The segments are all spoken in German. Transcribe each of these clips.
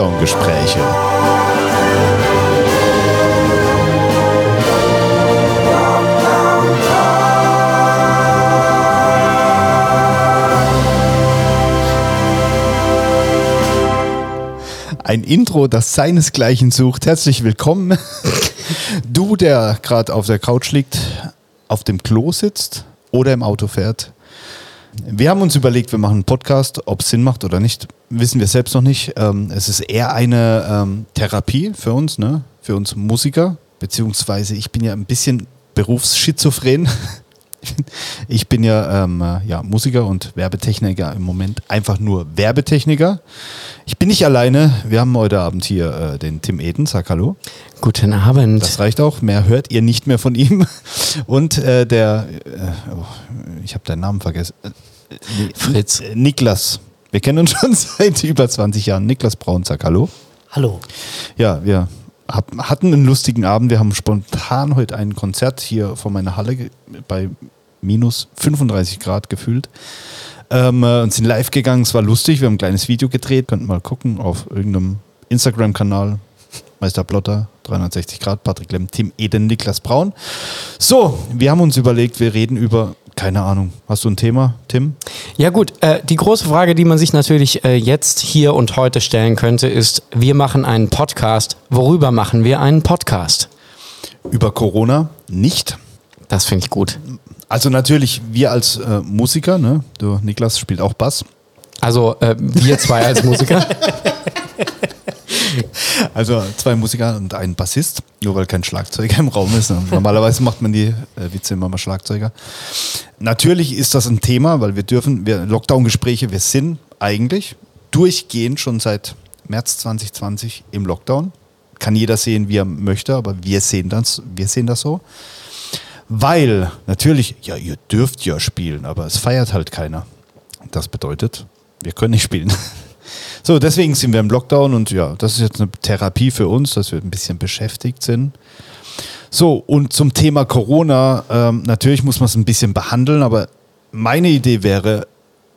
Lockdown-Gespräche. Ein Intro, das seinesgleichen sucht. Herzlich willkommen. Du, der gerade auf der Couch liegt, auf dem Klo sitzt oder im Auto fährt. Wir haben uns überlegt, wir machen einen Podcast. Ob es Sinn macht oder nicht, wissen wir selbst noch nicht. Ähm, es ist eher eine ähm, Therapie für uns, ne? für uns Musiker. Beziehungsweise ich bin ja ein bisschen berufsschizophren. Ich bin ja, ähm, äh, ja Musiker und Werbetechniker im Moment. Einfach nur Werbetechniker. Ich bin nicht alleine. Wir haben heute Abend hier äh, den Tim Eden. Sag Hallo. Guten Abend. Das reicht auch. Mehr hört ihr nicht mehr von ihm. Und äh, der, äh, oh, ich habe deinen Namen vergessen. Äh, Fritz. N- Niklas. Wir kennen uns schon seit über 20 Jahren. Niklas Braun, sag Hallo. Hallo. Ja, wir hab, hatten einen lustigen Abend. Wir haben spontan heute ein Konzert hier vor meiner Halle bei minus 35 Grad gefühlt. Ähm, äh, und sind live gegangen. Es war lustig. Wir haben ein kleines Video gedreht. Könnt mal gucken auf irgendeinem Instagram-Kanal. Meister Plotter, 360 Grad, Patrick Lemm, Tim Eden, Niklas Braun. So, wir haben uns überlegt, wir reden über, keine Ahnung, hast du ein Thema, Tim? Ja gut, äh, die große Frage, die man sich natürlich äh, jetzt, hier und heute stellen könnte, ist, wir machen einen Podcast. Worüber machen wir einen Podcast? Über Corona nicht. Das finde ich gut. Also natürlich, wir als äh, Musiker, ne? du Niklas spielt auch Bass. Also äh, wir zwei als Musiker. Also zwei Musiker und ein Bassist, nur weil kein Schlagzeuger im Raum ist. Normalerweise macht man die äh, Witze immer mal Schlagzeuger. Natürlich ist das ein Thema, weil wir dürfen, wir Lockdown-Gespräche, wir sind eigentlich durchgehend schon seit März 2020 im Lockdown. Kann jeder sehen, wie er möchte, aber wir sehen das, wir sehen das so. Weil natürlich, ja, ihr dürft ja spielen, aber es feiert halt keiner. Das bedeutet, wir können nicht spielen. So, deswegen sind wir im Lockdown und ja, das ist jetzt eine Therapie für uns, dass wir ein bisschen beschäftigt sind. So, und zum Thema Corona, ähm, natürlich muss man es ein bisschen behandeln, aber meine Idee wäre,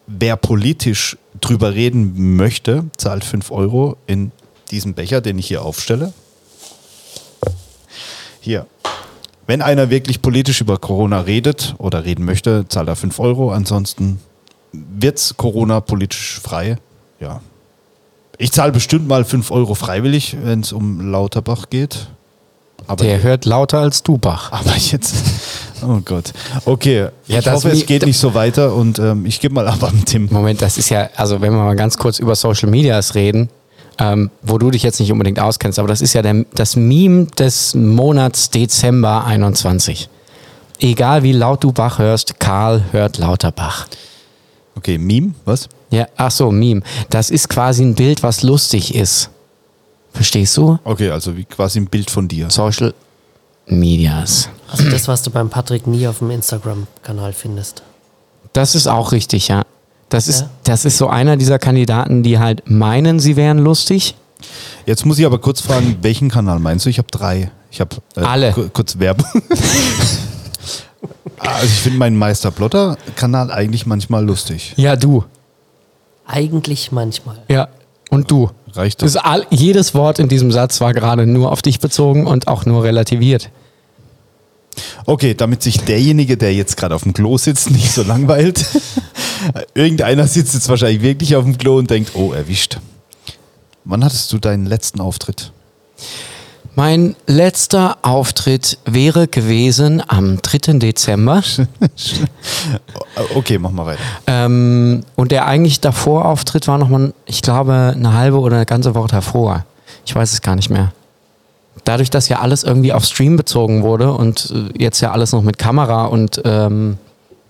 wer politisch drüber reden möchte, zahlt 5 Euro in diesen Becher, den ich hier aufstelle. Hier. Wenn einer wirklich politisch über Corona redet oder reden möchte, zahlt er 5 Euro. Ansonsten wird's Corona politisch frei. Ja. Ich zahle bestimmt mal 5 Euro freiwillig, wenn es um Lauterbach geht. Aber, Der hört lauter als du, Bach. aber jetzt. Oh Gott. Okay. Ja, ich das hoffe, es geht nicht so weiter und ähm, ich gebe mal ab an Tim. Moment, das ist ja, also wenn wir mal ganz kurz über Social Medias reden, ähm, wo du dich jetzt nicht unbedingt auskennst, aber das ist ja der, das Meme des Monats Dezember 21. Egal wie laut du Bach hörst, Karl hört lauter Bach. Okay, Meme, was? Ja, ach so, Meme. Das ist quasi ein Bild, was lustig ist. Verstehst du? Okay, also wie quasi ein Bild von dir. Social Medias. Also das, was du beim Patrick nie auf dem Instagram-Kanal findest. Das ist auch richtig, ja. Das ist, Ja. das ist so einer dieser Kandidaten, die halt meinen, sie wären lustig. Jetzt muss ich aber kurz fragen, welchen Kanal meinst du? Ich habe drei. Ich habe äh, Alle. ku- kurz Werbung. also ich finde meinen Meister Plotter Kanal eigentlich manchmal lustig. Ja, du. Eigentlich manchmal. Ja. Und du. Reicht Das das? ist all, jedes Wort in diesem Satz war gerade nur auf dich bezogen und auch nur relativiert. Okay, damit sich derjenige, der jetzt gerade auf dem Klo sitzt, nicht so langweilt. Irgendeiner sitzt jetzt wahrscheinlich wirklich auf dem Klo und denkt, oh, erwischt. Wann hattest du deinen letzten Auftritt? Mein letzter Auftritt wäre gewesen am 3. Dezember. Okay, mach mal weiter. Ähm, und der eigentlich davor Auftritt war nochmal, ich glaube, eine halbe oder eine ganze Woche davor. Ich weiß es gar nicht mehr. Dadurch, dass ja alles irgendwie auf Stream bezogen wurde und äh, jetzt ja alles noch mit Kamera und ähm,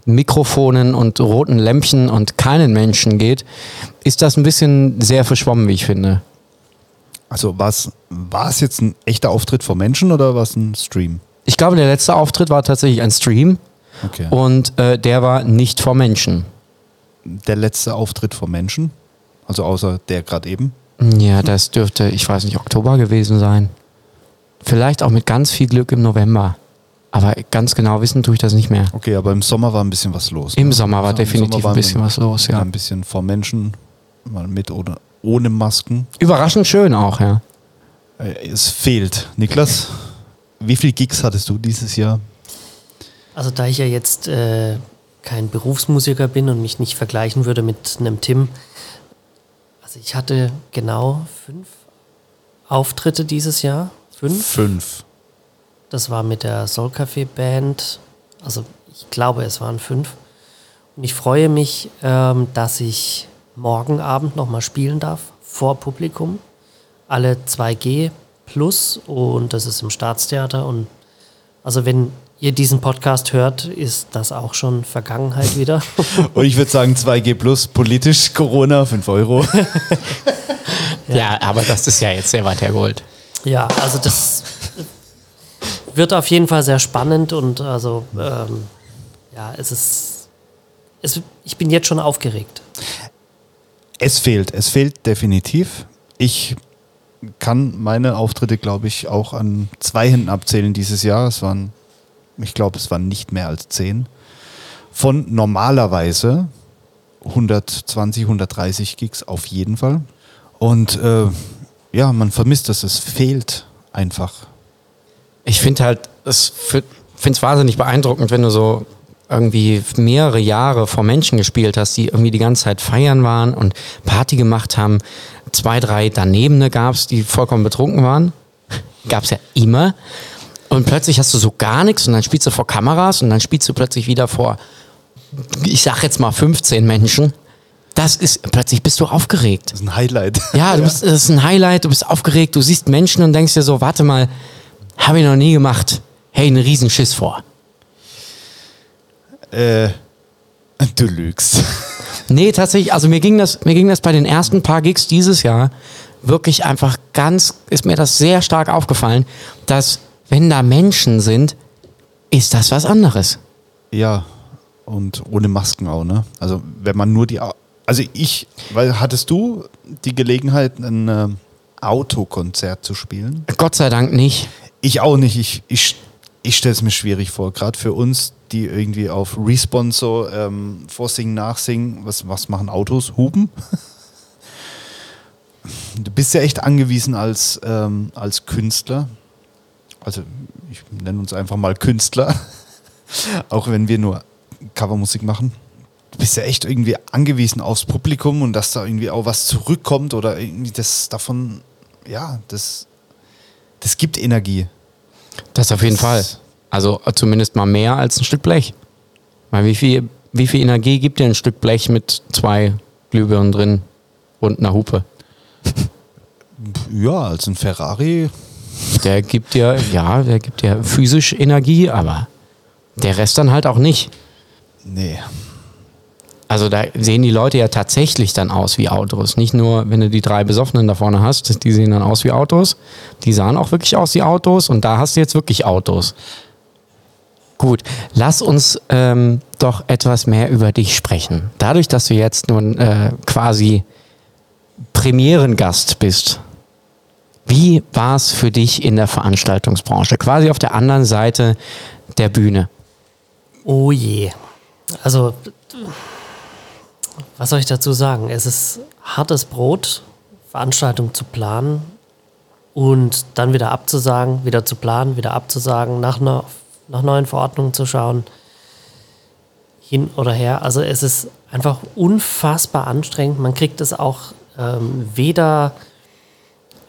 Mikrofonen und roten Lämpchen und keinen Menschen geht, ist das ein bisschen sehr verschwommen, wie ich finde. Also war es jetzt ein echter Auftritt vor Menschen oder war es ein Stream? Ich glaube, der letzte Auftritt war tatsächlich ein Stream Okay. und äh, der war nicht vor Menschen. Der letzte Auftritt vor Menschen? Also außer der gerade eben? Ja, das dürfte, ich weiß nicht, Oktober gewesen sein. Vielleicht auch mit ganz viel Glück im November. Aber ganz genau wissen tue ich das nicht mehr. Okay, aber im Sommer war ein bisschen was los. Im ne? Sommer war im definitiv Sommer ein bisschen was los, ja. Ein bisschen vor Menschen, mal mit oder ohne Masken. Überraschend schön auch, ja. Äh, Es fehlt. Niklas, wie viele Gigs hattest du dieses Jahr? Also da ich ja jetzt äh, kein Berufsmusiker bin und mich nicht vergleichen würde mit einem Tim, also ich hatte genau fünf Auftritte dieses Jahr. Fünf. Fünf. Das war mit der Soul Café Band. Also ich glaube, es waren fünf. Und ich freue mich, ähm, dass ich morgen Abend nochmal spielen darf vor Publikum. Alle 2G plus und das ist im Staatstheater. Und also wenn ihr diesen Podcast hört, ist das auch schon Vergangenheit wieder. Und ich würde sagen 2G plus, politisch, Corona, 5 Euro. ja. aber das ist ja jetzt sehr weit hergeholt. Ja, also das wird auf jeden Fall sehr spannend und also ähm, ja, es ist, es, ich bin jetzt schon aufgeregt. Es fehlt, es fehlt definitiv. Ich kann meine Auftritte, glaube ich, auch an zwei Händen abzählen dieses Jahr. Es waren, ich glaube, es waren nicht mehr als zehn. Von normalerweise 120, 130 Gigs auf jeden Fall. Und äh, ja, man vermisst es, es fehlt einfach. Ich finde halt, es finde es wahnsinnig beeindruckend, wenn du so irgendwie mehrere Jahre vor Menschen gespielt hast, die irgendwie die ganze Zeit feiern waren und Party gemacht haben. Zwei, drei Danebene gab es, die vollkommen betrunken waren. Gab es ja immer. Und plötzlich hast du so gar nichts und dann spielst du vor Kameras und dann spielst du plötzlich wieder vor, ich sag jetzt mal 15 Menschen. Das ist, plötzlich bist du aufgeregt. Das ist ein Highlight. Ja, du bist, das ist ein Highlight, du bist aufgeregt, du siehst Menschen und denkst dir so, warte mal, habe ich noch nie gemacht. Hey, einen Riesenschiss vor. Äh, du lügst. Nee, tatsächlich, also mir ging das, mir ging das bei den ersten paar Gigs dieses Jahr wirklich einfach ganz, ist mir das sehr stark aufgefallen, dass wenn da Menschen sind, ist das was anderes. Ja, und ohne Masken auch, ne? Also wenn man nur die, also ich, weil hattest du die Gelegenheit, ein äh, Autokonzert zu spielen? Gott sei Dank nicht. Ich auch nicht. Ich, ich, ich stelle es mir schwierig vor, gerade für uns, die irgendwie auf Response so ähm, vorsingen, nachsingen. Was, was machen Autos? Hupen? Du bist ja echt angewiesen als, ähm, als Künstler. Also ich nenne uns einfach mal Künstler, auch wenn wir nur Covermusik machen. Du bist ja echt irgendwie angewiesen aufs Publikum und dass da irgendwie auch was zurückkommt oder irgendwie das davon, ja, das, das gibt Energie. Das auf jeden Fall. Also zumindest mal mehr als ein Stück Blech. Weil wie viel, wie viel Energie gibt dir ein Stück Blech mit zwei Glühbirnen drin und einer Hupe? Ja, als ein Ferrari. Der gibt dir, ja, der gibt dir physisch Energie, aber der Rest dann halt auch nicht. Nee. Also da sehen die Leute ja tatsächlich dann aus wie Autos. Nicht nur, wenn du die drei Besoffenen da vorne hast, die sehen dann aus wie Autos. Die sahen auch wirklich aus wie Autos und da hast du jetzt wirklich Autos. Gut, lass uns ähm, doch etwas mehr über dich sprechen. Dadurch, dass du jetzt nun äh, quasi Premierengast bist, wie war es für dich in der Veranstaltungsbranche? Quasi auf der anderen Seite der Bühne. Oh je. Also, was soll ich dazu sagen? Es ist hartes Brot, Veranstaltungen zu planen und dann wieder abzusagen, wieder zu planen, wieder abzusagen, nach, einer, nach neuen Verordnungen zu schauen, hin oder her. Also es ist einfach unfassbar anstrengend. Man kriegt es auch ähm, weder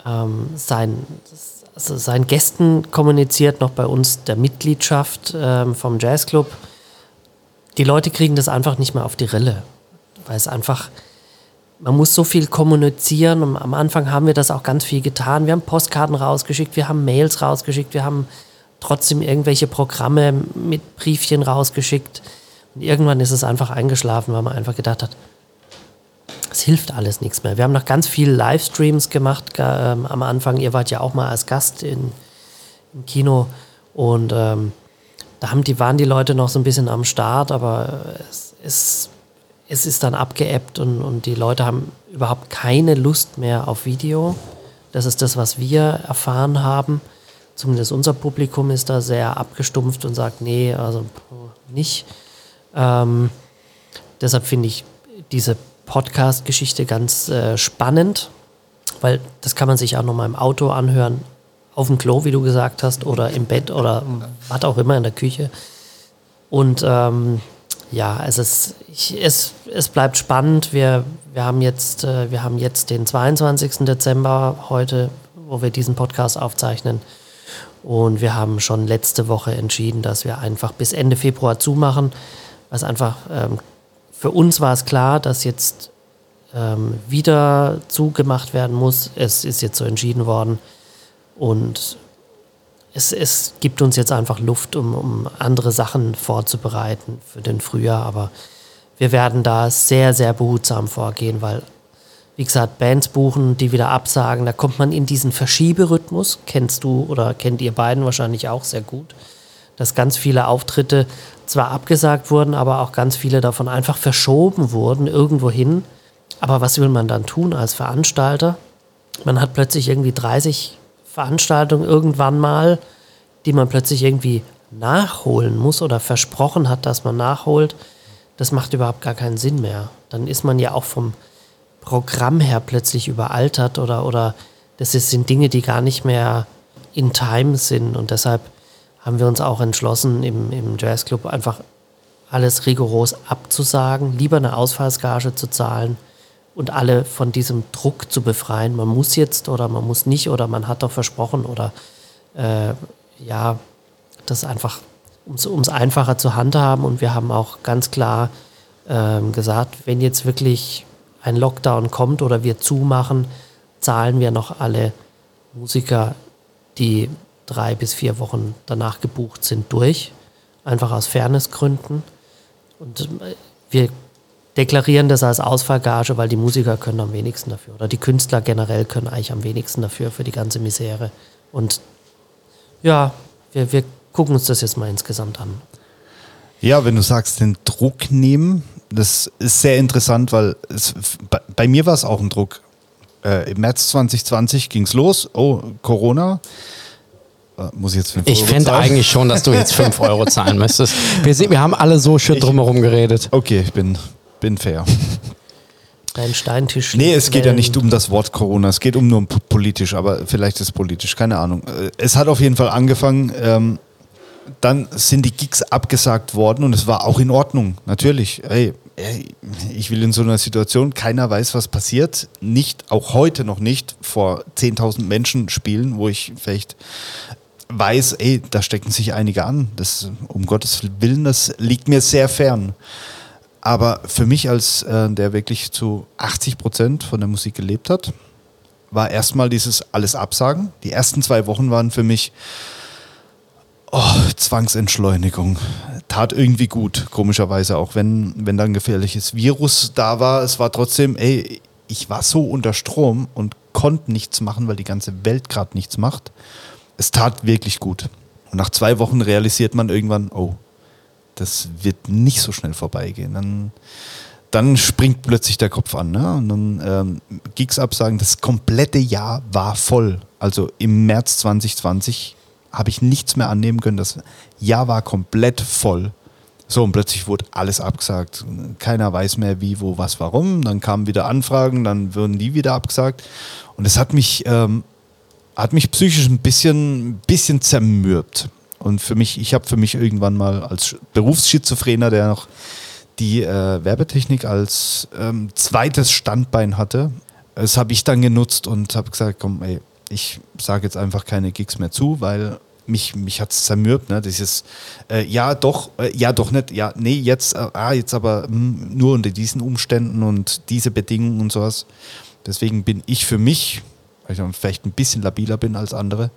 ähm, sein, also seinen Gästen kommuniziert, noch bei uns der Mitgliedschaft ähm, vom Jazzclub. Die Leute kriegen das einfach nicht mehr auf die Rille, weil es einfach, man muss so viel kommunizieren und am Anfang haben wir das auch ganz viel getan. Wir haben Postkarten rausgeschickt, wir haben Mails rausgeschickt, wir haben trotzdem irgendwelche Programme mit Briefchen rausgeschickt. Und irgendwann ist es einfach eingeschlafen, weil man einfach gedacht hat, es hilft alles nichts mehr. Wir haben noch ganz viele Livestreams gemacht ähm, am Anfang. Ihr wart ja auch mal als Gast in, im Kino und ähm, da haben die, waren die Leute noch so ein bisschen am Start, aber es, es, es ist dann abgeebbt und, und die Leute haben überhaupt keine Lust mehr auf Video. Das ist das, was wir erfahren haben. Zumindest unser Publikum ist da sehr abgestumpft und sagt, nee, also nicht. Ähm, deshalb finde ich diese Podcast-Geschichte ganz äh, spannend, weil das kann man sich auch nochmal im Auto anhören, auf dem Klo, wie du gesagt hast, oder im Bett oder was auch immer in der Küche. Und ähm, ja, es, ist, ich, es, es bleibt spannend. Wir, wir, haben jetzt, äh, wir haben jetzt den 22. Dezember heute, wo wir diesen Podcast aufzeichnen. Und wir haben schon letzte Woche entschieden, dass wir einfach bis Ende Februar zumachen. Was einfach, ähm, für uns war es klar, dass jetzt ähm, wieder zugemacht werden muss. Es ist jetzt so entschieden worden. Und es, es gibt uns jetzt einfach Luft, um, um andere Sachen vorzubereiten für den Frühjahr. Aber wir werden da sehr, sehr behutsam vorgehen, weil, wie gesagt, Bands buchen, die wieder absagen, da kommt man in diesen Verschieberhythmus. Kennst du oder kennt ihr beiden wahrscheinlich auch sehr gut, dass ganz viele Auftritte zwar abgesagt wurden, aber auch ganz viele davon einfach verschoben wurden irgendwo hin. Aber was will man dann tun als Veranstalter? Man hat plötzlich irgendwie 30 Veranstaltung irgendwann mal, die man plötzlich irgendwie nachholen muss oder versprochen hat, dass man nachholt, das macht überhaupt gar keinen Sinn mehr. Dann ist man ja auch vom Programm her plötzlich überaltert oder, oder das ist, sind Dinge, die gar nicht mehr in Time sind. Und deshalb haben wir uns auch entschlossen, im, im Jazzclub einfach alles rigoros abzusagen, lieber eine Ausfallsgage zu zahlen und alle von diesem Druck zu befreien. Man muss jetzt oder man muss nicht oder man hat doch versprochen oder äh, ja, das einfach, um es einfacher zu handhaben. Und wir haben auch ganz klar ähm, gesagt, wenn jetzt wirklich ein Lockdown kommt oder wir zumachen, zahlen wir noch alle Musiker, die drei bis vier Wochen danach gebucht sind, durch. Einfach aus Fairnessgründen. Und äh, wir deklarieren das als Ausfallgage, weil die Musiker können am wenigsten dafür. Oder die Künstler generell können eigentlich am wenigsten dafür, für die ganze Misere. Und ja, wir, wir gucken uns das jetzt mal insgesamt an. Ja, wenn du sagst, den Druck nehmen, das ist sehr interessant, weil es, bei, bei, mir war es auch ein Druck. Äh, Im März 2020 ging es los. Oh, Corona. Äh, muss ich jetzt 5 Ich fände eigentlich schon, dass du jetzt 5 Euro zahlen müsstest. Wir, wir haben alle so schön drumherum geredet. Okay, ich bin bin fair. Dein Steintisch. Nee, es geht ja nicht um das Wort Corona, es geht um nur politisch, aber vielleicht ist es politisch, keine Ahnung. Äh, es hat auf jeden Fall angefangen, ähm, dann sind die Gigs abgesagt worden und es war auch in Ordnung, natürlich. Hey, ich will in so einer Situation, keiner weiß, was passiert, nicht, auch heute noch nicht, vor 10.000 Menschen spielen, wo ich vielleicht weiß, ey, da stecken sich einige an. Das, um Gottes Willen, das liegt mir sehr fern. Aber für mich als äh, der wirklich zu 80 Prozent von der Musik gelebt hat, war erstmal dieses alles absagen. Die ersten zwei Wochen waren für mich oh, Zwangsentschleunigung. Tat irgendwie gut, komischerweise, auch wenn, wenn da ein gefährliches Virus da war. Es war trotzdem, ey, ich war so unter Strom und konnte nichts machen, weil die ganze Welt gerade nichts macht. Es tat wirklich gut. Und nach zwei Wochen realisiert man irgendwann, oh, das wird nicht so schnell vorbeigehen. Dann, dann springt plötzlich der Kopf an. Ne? Und dann ähm, Gigs absagen, das komplette Jahr war voll. Also im März 2020 habe ich nichts mehr annehmen können. Das Jahr war komplett voll. So, und plötzlich wurde alles abgesagt. Keiner weiß mehr, wie, wo, was, warum. Dann kamen wieder Anfragen, dann wurden die wieder abgesagt. Und es hat mich, ähm, hat mich psychisch ein bisschen, bisschen zermürbt. Und für mich, ich habe für mich irgendwann mal als Berufsschizophrener, der noch die äh, Werbetechnik als ähm, zweites Standbein hatte, das habe ich dann genutzt und habe gesagt, komm, ey, ich sage jetzt einfach keine Gigs mehr zu, weil mich, mich hat es zermürbt, ne? Dieses, äh, ja, doch, äh, ja, doch nicht, ja, nee, jetzt, äh, ah, jetzt aber mh, hm, nur unter diesen Umständen und diese Bedingungen und sowas. Deswegen bin ich für mich, weil ich vielleicht ein bisschen labiler bin als andere,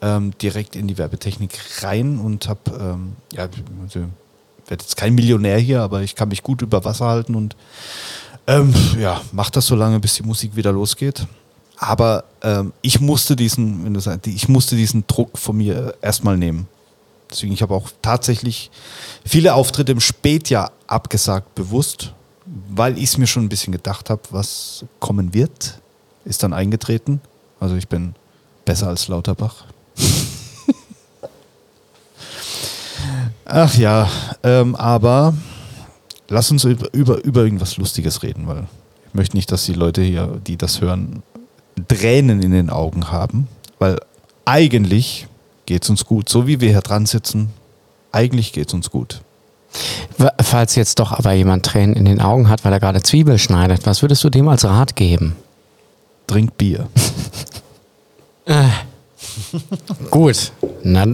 ähm, direkt in die Werbetechnik rein und habe, ähm, ja, also, werde jetzt kein Millionär hier, aber ich kann mich gut über Wasser halten und ähm, ja, mach das so lange, bis die Musik wieder losgeht. Aber ähm, ich musste diesen, wenn du sagst, ich musste diesen Druck von mir erstmal nehmen. Deswegen, ich habe auch tatsächlich viele Auftritte im Spätjahr abgesagt, bewusst, weil ich es mir schon ein bisschen gedacht habe, was kommen wird, ist dann eingetreten. Also ich bin besser als Lauterbach. Ach ja, ähm, aber lass uns über, über, über irgendwas Lustiges reden, weil ich möchte nicht, dass die Leute hier, die das hören, Tränen in den Augen haben, weil eigentlich geht es uns gut. So wie wir hier dran sitzen, eigentlich geht es uns gut. Falls jetzt doch aber jemand Tränen in den Augen hat, weil er gerade Zwiebel schneidet, was würdest du dem als Rat geben? Trink Bier. Gut. Na,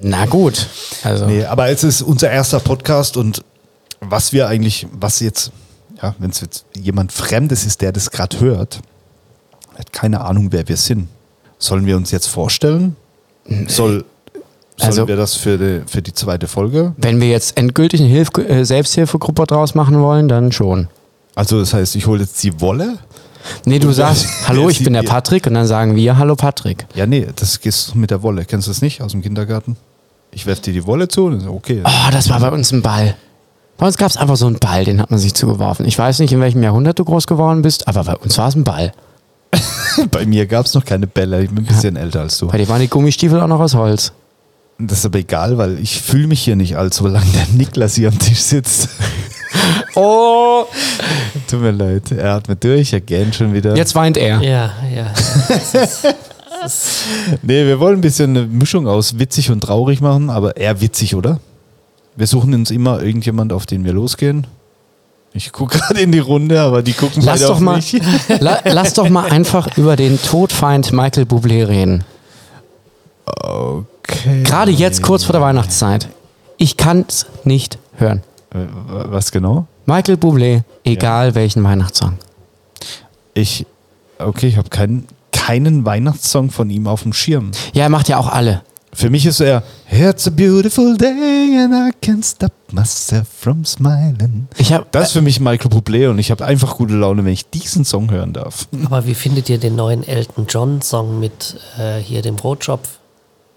na gut. Also, Nee, aber es ist unser erster Podcast und was wir eigentlich, was jetzt, ja, wenn es jetzt jemand Fremdes ist, der das gerade hört, hat keine Ahnung, wer wir sind. Sollen wir uns jetzt vorstellen? Soll, sollen Also- wir das für die, für die zweite Folge? wenn wir jetzt endgültig eine Hilf äh, Selbsthilfegruppe draus machen wollen, dann schon. Also das heißt, ich hole jetzt die Wolle? Nee, du sagst, hallo, ich bin der Patrick und dann sagen wir, hallo Patrick. Ja, nee, das gehst mit der Wolle. Kennst du das nicht aus dem Kindergarten? Ich werfe dir die Wolle zu und okay. Oh, das war bei uns ein Ball. Bei uns gab es einfach so einen Ball, den hat man sich zugeworfen. Ich weiß nicht, in welchem Jahrhundert du groß geworden bist, aber bei uns war es ein Ball. Bei mir gab es noch keine Bälle. Ich bin ein bisschen älter als du. Bei dir waren die Gummistiefel auch noch aus Holz. Das ist aber egal, weil ich fühle mich hier nicht alt, solange der Niklas hier am Tisch sitzt. Oh! Tut mir leid, er hat mir durch, er gähnt schon wieder. Jetzt weint er. Ja, ja. Nee, wir wollen ein bisschen eine Mischung aus witzig und traurig machen, aber eher witzig, oder? Wir suchen uns immer irgendjemand, auf den wir losgehen. Ich gucke gerade in die Runde, aber die gucken Lass doch, mal, la, lass doch mal einfach über den Todfeind Michael Bublé reden. Okay. Gerade jetzt, kurz vor der Weihnachtszeit. Ich kann es nicht hören. Äh, Was genau? Michael Bublé, egal welchen Weihnachtssong. Ich, okay, ich habe keinen, keinen Weihnachtssong von ihm auf dem Schirm. Ja, er macht ja auch alle. Für mich ist er It's a beautiful day and I can't stop myself from smiling. Ich hab, Das ist für mich Michael Bublé und ich habe einfach gute Laune, wenn ich diesen Song hören darf. Aber wie findet ihr den neuen Elton John Song mit äh, hier dem Brotschopf?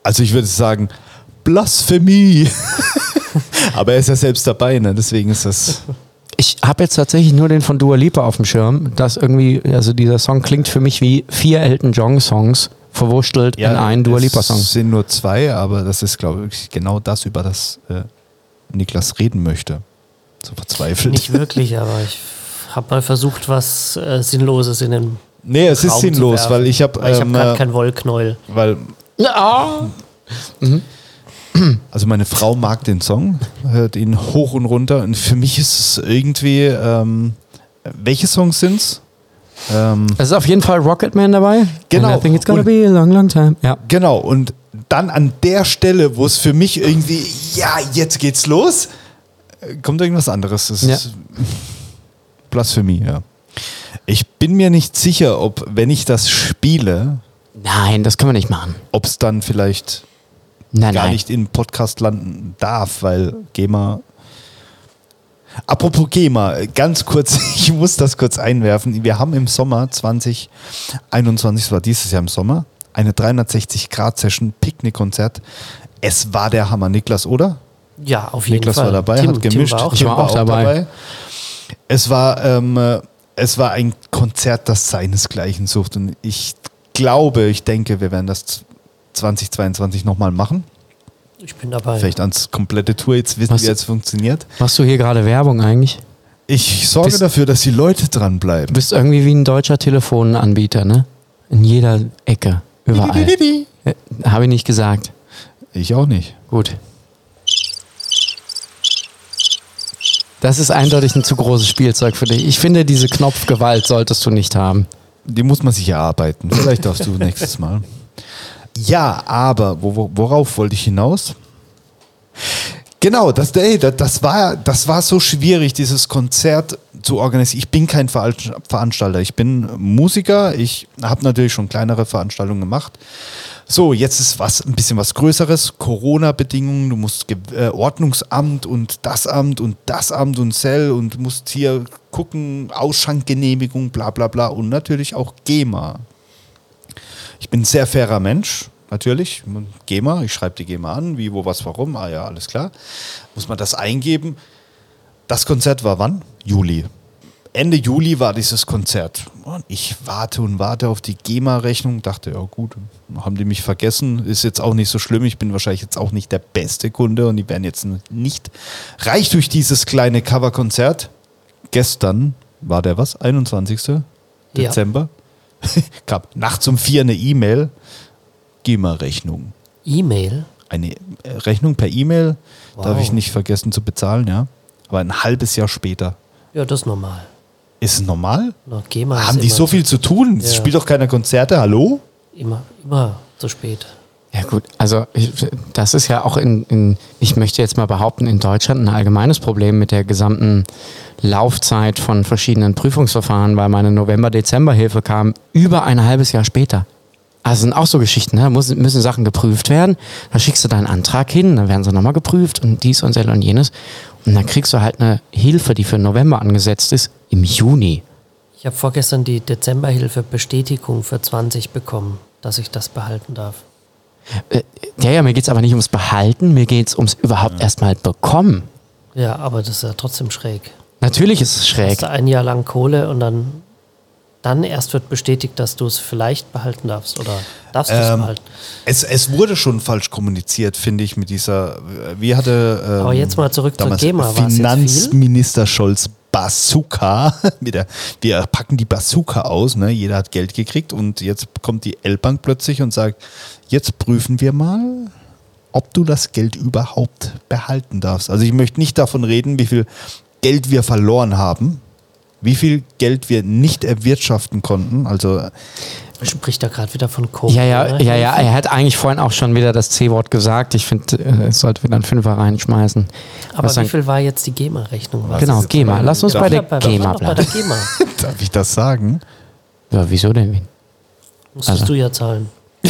Also ich würde sagen, Blasphemie. Aber er ist ja selbst dabei, ne? deswegen ist das. Ich habe jetzt tatsächlich nur den von Dua Lipa auf dem Schirm. Das irgendwie, also dieser Song klingt für mich wie vier Elton John Songs verwurstelt in einen Dua Lipa Song. Es sind nur zwei, aber das ist, glaube ich, genau das, über das äh, Niklas reden möchte. So verzweifelt. Nicht wirklich, aber ich habe mal versucht, was äh, Sinnloses in den nee, es ist Raum zu sinnlos, weil ich habe. Weil ich habe Ähm, gerade äh, kein Wollknäuel. weil Ah. Also meine Frau mag den Song, hört ihn hoch und runter. Und für mich ist es irgendwie, ähm, welche Songs sind's? Ähm, Es ist auf jeden Fall Rocketman dabei. Genau. And I think it's gonna Und- be a long, long time. Ja. genau, und dann an der Stelle, wo es für mich irgendwie, ja, jetzt geht's los, äh, kommt irgendwas anderes. Das Ja. ist Blasphemie, ja. Ich bin mir nicht sicher, ob, wenn ich das spiele, Nein, das können wir nicht machen. ob es dann vielleicht Nein, gar nein. nicht im Podcast landen darf, weil GEMA. Apropos GEMA, ganz kurz, ich muss das kurz einwerfen. Wir haben im Sommer 2021, das war dieses Jahr im Sommer, eine 360-Grad-Session, Picknickkonzert. Es war der Hammer, Niklas, oder? Ja, auf jeden Niklas Fall. war dabei, Tim, hat gemischt. Tim war auch Ich war dabei. auch dabei. Es war, ähm, äh, es war ein Konzert, das seinesgleichen sucht. Und ich glaube, ich denke, wir werden das 2022 nochmal machen. Ich bin dabei. Vielleicht ans komplette Tour jetzt wissen, Was- wie es funktioniert. Machst du hier gerade Werbung eigentlich? Ich sorge Bist- dafür, dass die Leute Du dranbleiben. bist irgendwie wie ein deutscher Telefonanbieter, ne? In jeder Ecke, überall. Äh, Habe ich nicht gesagt. Ich auch nicht. Gut. Das ist eindeutig ein zu großes Spielzeug für dich. Ich finde, diese Knopfgewalt solltest du nicht haben. Die muss man sich erarbeiten. Vielleicht darfst du nächstes Mal. Ja, aber wo, wo, worauf wollte ich hinaus? Genau, das, ey, das, war, das war so schwierig, dieses Konzert zu organisieren. Ich bin kein Veran- Veranstalter, ich bin Musiker. Ich habe natürlich schon kleinere Veranstaltungen gemacht. So, jetzt ist was ein bisschen was Größeres. Corona-Bedingungen, du musst äh, Ordnungsamt und das Amt und das Amt und Cell und musst hier gucken, Ausschankgenehmigung, bla bla bla und natürlich auch GEMA. Ich bin ein sehr fairer Mensch, natürlich. GEMA, ich schreibe die GEMA an, wie, wo, was, warum. Ah ja, alles klar. Muss man das eingeben. Das Konzert war wann? Juli. Ende Juli war dieses Konzert. Und ich warte und warte auf die GEMA-Rechnung. Dachte, ja gut, haben die mich vergessen. Ist jetzt auch nicht so schlimm. Ich bin wahrscheinlich jetzt auch nicht der beste Kunde und die werden jetzt nicht reich durch dieses kleine Coverkonzert. Gestern war der was? 21. Ja. Gab nachts um vier eine E-Mail. GEMA-Rechnung. E-Mail? Eine äh, Rechnung per E-Mail. Darf Wow. ich nicht vergessen zu bezahlen, ja. Aber ein halbes Jahr später. Ja, das ist normal. Ist es normal? Na, GEMA Haben die so viel zu tun? Es Ja. spielt doch keiner Konzerte, hallo? Immer, immer zu spät. Ja gut, also ich, das ist ja auch in, in, ich möchte jetzt mal behaupten, in Deutschland ein allgemeines Problem mit der gesamten Laufzeit von verschiedenen Prüfungsverfahren, weil meine November-Dezember-Hilfe kam über ein halbes Jahr später. Also sind auch so Geschichten, ne? da muss, müssen Sachen geprüft werden, da schickst du deinen Antrag hin, dann werden sie nochmal geprüft und dies und das und jenes. Und dann kriegst du halt eine Hilfe, die für November angesetzt ist, im Juni. Ich habe vorgestern die Dezemberhilfe Bestätigung für 20 bekommen, dass ich das behalten darf. Äh, ja, ja, mir geht es aber nicht ums Behalten, mir geht es ums überhaupt erstmal bekommen. Ja, aber das ist ja trotzdem schräg. Natürlich ist es schräg. Hast du ein Jahr lang Kohle und dann, dann erst wird bestätigt, dass du es vielleicht behalten darfst oder darfst du es Ähm, behalten. Es, es wurde schon falsch kommuniziert, finde ich, mit dieser. Wie hatte. Ähm, Aber jetzt mal zurück jetzt viel? Finanzminister Scholz Bazooka. mit der, wir packen die Bazooka aus, ne? jeder hat Geld gekriegt und jetzt kommt die L-Bank plötzlich und sagt: Jetzt prüfen wir mal, ob du das Geld überhaupt behalten darfst. Also, ich möchte nicht davon reden, wie viel Geld wir verloren haben. Wie viel Geld wir nicht erwirtschaften konnten. Also Spricht da gerade wieder von Kohle. Ja, ja, oder? ja, ja, er hat eigentlich vorhin auch schon wieder das C-Wort gesagt. Ich finde, äh, es sollte wieder einen Fünfer reinschmeißen. Aber Was wie dann- viel war jetzt die GEMA-Rechnung? Genau, GEMA. Lass uns bei der bei, GEMA bei der bleiben. GEMA. darf ich das sagen? Ja, wieso denn? Musstest Also. du ja zahlen.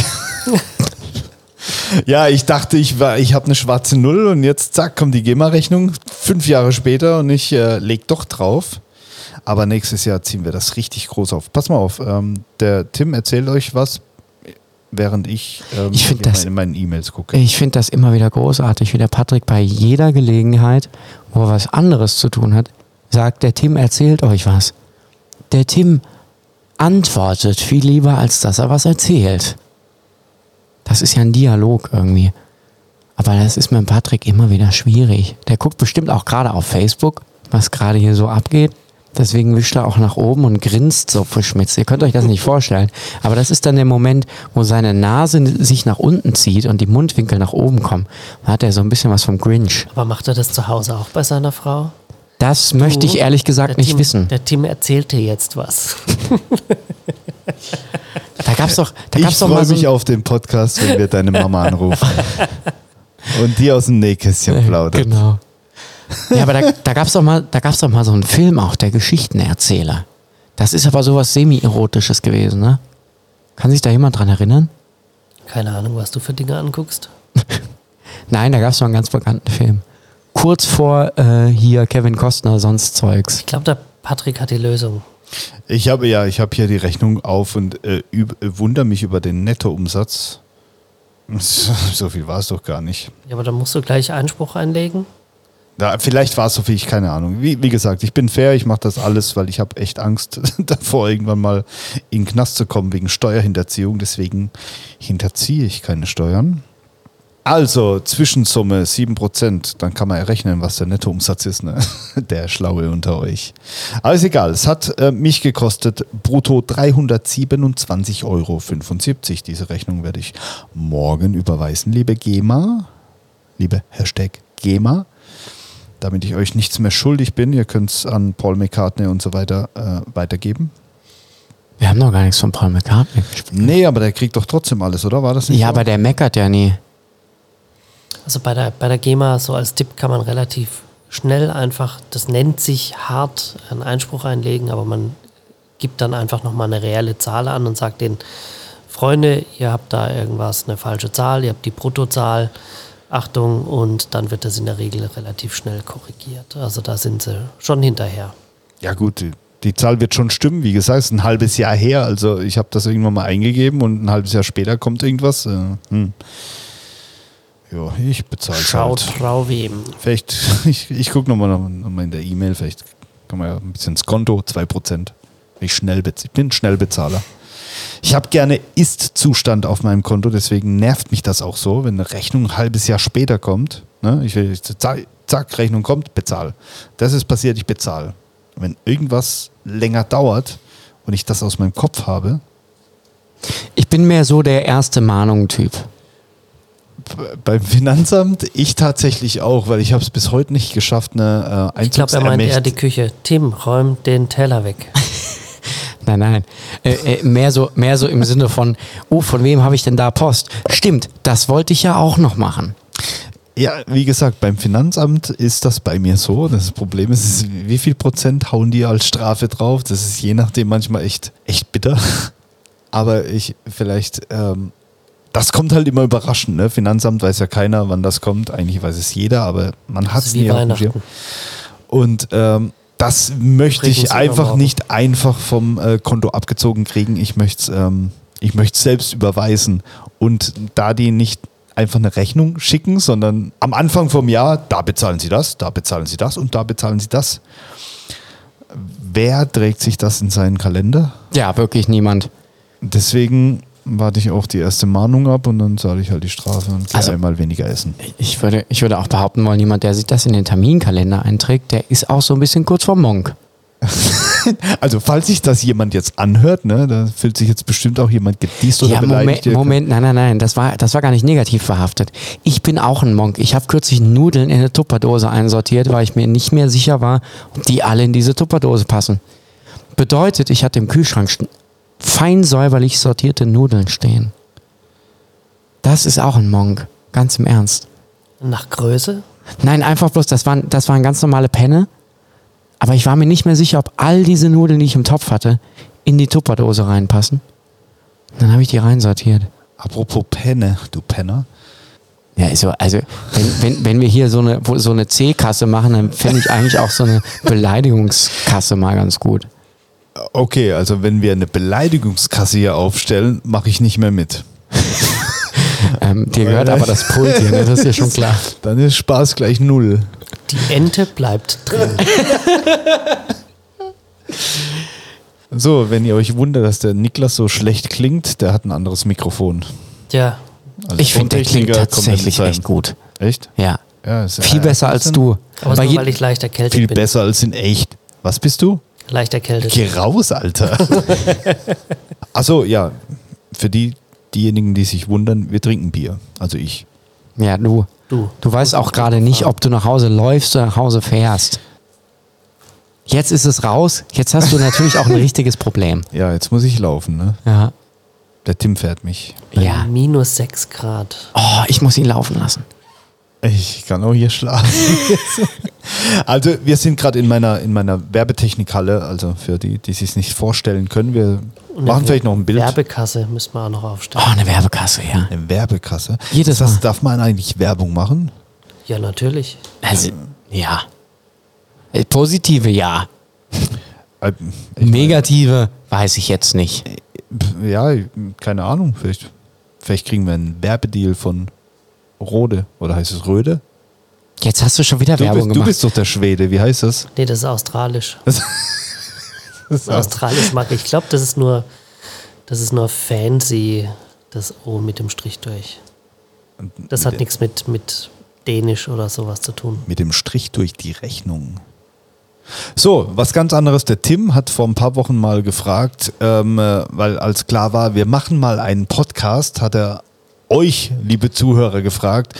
Ja, ich dachte, ich, war- ich habe eine schwarze Null und jetzt zack, kommt die GEMA-Rechnung fünf Jahre später und ich äh, leg doch drauf. Aber nächstes Jahr ziehen wir das richtig groß auf. Pass mal auf, ähm, der Tim erzählt euch was, während ich, ähm, Ich hier das- in meinen E-Mails gucke. Ich finde das immer wieder großartig, wie der Patrick bei jeder Gelegenheit, wo er was anderes zu tun hat, sagt, der Tim erzählt euch was. Der Tim antwortet viel lieber, als dass er was erzählt. Das ist ja ein Dialog irgendwie. Aber das ist mit Patrick immer wieder schwierig. Der guckt bestimmt auch gerade auf Facebook, was gerade hier so abgeht. Deswegen wischt er auch nach oben und grinst so verschmitzt. Ihr könnt euch das nicht vorstellen. Aber das ist dann der Moment, wo seine Nase sich nach unten zieht und die Mundwinkel nach oben kommen. Da hat er so ein bisschen was vom Grinch. Aber macht er das zu Hause auch bei seiner Frau? Das möchte ich ehrlich gesagt nicht Tim, wissen. Der Tim erzählte jetzt was. Da gab's doch, da Ich gab's doch mal freue so mich auf den Podcast, wenn wir deine Mama anrufen. und die aus dem Nähkästchen plaudert. Genau. Ja, aber da, da gab es doch, mal- da gab's doch mal so einen Film auch, der Geschichtenerzähler. Das ist aber sowas semi-erotisches gewesen, ne? Kann sich da jemand dran erinnern? Keine Ahnung, was du für Dinge anguckst. Nein, da gab es doch einen ganz bekannten Film. Kurz vor äh, hier Kevin Costner, sonst Zeugs. Ich glaube, der Patrick hat die Lösung. Ich habe ja, ich habe hier die Rechnung auf und äh, üb, äh, wundere mich über den Nettoumsatz. So viel war es doch gar nicht. Ja, aber dann musst du gleich Einspruch einlegen. Ja, vielleicht war es so viel, ich keine Ahnung. Wie, wie gesagt, ich bin fair, ich mache das alles, weil ich habe echt Angst davor, irgendwann mal in den Knast zu kommen wegen Steuerhinterziehung. Deswegen hinterziehe ich keine Steuern. Also, Zwischensumme 7%, dann kann man errechnen, was der Nettoumsatz ist, ne? Der Schlaue unter euch. Aber ist egal, es hat äh, mich gekostet brutto 327,75 Euro. Diese Rechnung werde ich morgen überweisen, liebe GEMA, liebe Hashtag GEMA damit ich euch nichts mehr schuldig bin. Ihr könnt es an Paul McCartney und so weiter äh, weitergeben. Wir haben noch gar nichts von Paul McCartney gespielt. Nee, aber der kriegt doch trotzdem alles, oder? War das nicht Ja, so? aber der meckert ja nie. Also bei der, bei der GEMA, so als Tipp, kann man relativ schnell einfach, das nennt sich hart, einen Einspruch einlegen, aber man gibt dann einfach nochmal eine reelle Zahl an und sagt denen, Freunde, ihr habt da irgendwas, eine falsche Zahl, ihr habt die Bruttozahl, Achtung, und dann wird das in der Regel relativ schnell korrigiert. Also da sind sie schon hinterher. Ja gut, die, die Zahl wird schon stimmen. Wie gesagt, es ist ein halbes Jahr her. Also ich habe das irgendwann mal eingegeben und ein halbes Jahr später kommt irgendwas. Äh, hm. Ja, ich bezahle Schaut halt. Frau wem. Vielleicht, ich, ich gucke nochmal noch mal in der E-Mail, vielleicht Kann man ja ein bisschen ins Konto, 2%. Ich, schnell ich bin Schnellbezahler. Ich habe gerne Ist-Zustand auf meinem Konto, deswegen nervt mich das auch so, wenn eine Rechnung ein halbes Jahr später kommt. Ne? Ich will, zack, zack, Rechnung kommt, bezahl. Das ist passiert, ich bezahle. Wenn irgendwas länger dauert und ich das aus meinem Kopf habe, Ich bin mehr so der erste Mahnung-Typ. beim Finanzamt, ich tatsächlich auch, weil ich habe es bis heute nicht geschafft, eine äh, Ich glaube, er meint eher die Küche. Tim, räum den Teller weg. Nein, nein. Äh, äh, mehr, so, mehr so im Sinne von, oh, von wem habe ich denn da Post? Stimmt, das wollte ich ja auch noch machen. Ja, wie gesagt, beim Finanzamt ist das bei mir so. Das Problem ist, ist, wie viel Prozent hauen die als Strafe drauf? Das ist je nachdem manchmal echt, echt bitter. Aber ich vielleicht, ähm, das kommt halt immer überraschend. Ne? Finanzamt weiß ja keiner, wann das kommt. Eigentlich weiß es jeder, aber man hat es nie. Weihnachten. Und ähm, das möchte ich einfach nicht einfach vom äh, Konto abgezogen kriegen. Ich möchte es ähm, ich selbst überweisen. Und da die nicht einfach eine Rechnung schicken, sondern am Anfang vom Jahr, da bezahlen Sie das, da bezahlen Sie das und da bezahlen Sie das. Wer trägt sich das in seinen Kalender? Ja, wirklich niemand. Deswegen warte ich auch die erste Mahnung ab und dann zahle ich halt die Strafe und gehe Also- einmal weniger essen. Ich würde, ich würde auch behaupten wollen, jemand, der sich das in den Terminkalender einträgt, der ist auch so ein bisschen kurz vor Monk. Also falls sich das jemand jetzt anhört, ne, da fühlt sich jetzt bestimmt auch jemand gedießt oder Ja, beleidigt. Moment, Moment, nein, nein, nein, das war, das war gar nicht negativ behaftet. Ich bin auch ein Monk. Ich habe kürzlich Nudeln in eine Tupperdose einsortiert, weil ich mir nicht mehr sicher war, ob die alle in diese Tupperdose passen. Bedeutet, ich hatte im Kühlschrank fein säuberlich sortierte Nudeln stehen. Das ist auch ein Monk, ganz im Ernst. Nach Größe? Nein, einfach bloß, das waren, das waren ganz normale Penne. Aber ich war mir nicht mehr sicher, ob all diese Nudeln, die ich im Topf hatte, in die Tupperdose reinpassen. Dann habe ich die reinsortiert. Apropos Penne, du Penner. Ja, also, also wenn, wenn, wenn wir hier so eine, so eine C-Kasse machen, dann fände ich eigentlich auch so eine Beleidigungskasse mal ganz gut. Okay, also wenn wir eine Beleidigungskasse hier aufstellen, mache ich nicht mehr mit. Ähm, dir gehört aber das Pult hier, ne? das ist ja schon klar. Dann ist Spaß gleich null. Die Ente bleibt drin. So, wenn ihr euch wundert, dass der Niklas so schlecht klingt, der hat ein anderes Mikrofon. Ja, Also Ich finde, der klingt tatsächlich echt gut. Echt? Ja. Ja, ist, Viel äh, besser als du. aber Bei nur weil ich leicht erkältet Viel bin. besser als in echt. Was bist du? Leicht erkältet. Geh raus, Alter. Achso, ja. Für die, diejenigen, die sich wundern, wir trinken Bier. Also ich. ja, du. Du. Du weißt auch gerade nicht, ob du nach Hause läufst oder nach Hause fährst. Jetzt ist es raus. Jetzt hast du natürlich auch ein richtiges Problem. Ja, jetzt muss ich laufen, ne? Ja. Der Tim fährt mich. Ja. Minus 6 Grad. Oh, ich muss ihn laufen lassen. Ich kann auch hier schlafen. also wir sind gerade in meiner, in meiner Werbetechnikhalle, also für die, die sich nicht vorstellen können. Wir Und machen eine vielleicht noch ein Bild. Werbekasse müssen wir auch noch aufstellen. Oh, eine Werbekasse, ja. Eine Werbekasse. Jedes das, Mal. Darf man eigentlich Werbung machen? Ja, natürlich. Also, ja. Äh, Positive ja. Äh, Negative weiß ich jetzt nicht. mein, ja, keine Ahnung. Vielleicht, vielleicht kriegen wir einen Werbedeal von Rode. Oder heißt es Röde? Jetzt hast du schon wieder Du Werbung bist, du gemacht. bist doch der Schwede. Wie heißt das? Nee, das ist australisch. das ist Australisch mag ich. Ich glaube, das ist nur, das ist nur fancy, das O mit dem Strich durch. Das hat nichts mit, mit Dänisch oder sowas zu tun. Mit dem Strich durch die Rechnung. So, was ganz anderes. Der Tim hat vor ein paar Wochen mal gefragt, ähm, äh, weil als klar war, wir machen mal einen Podcast, hat er euch, liebe Zuhörer, gefragt,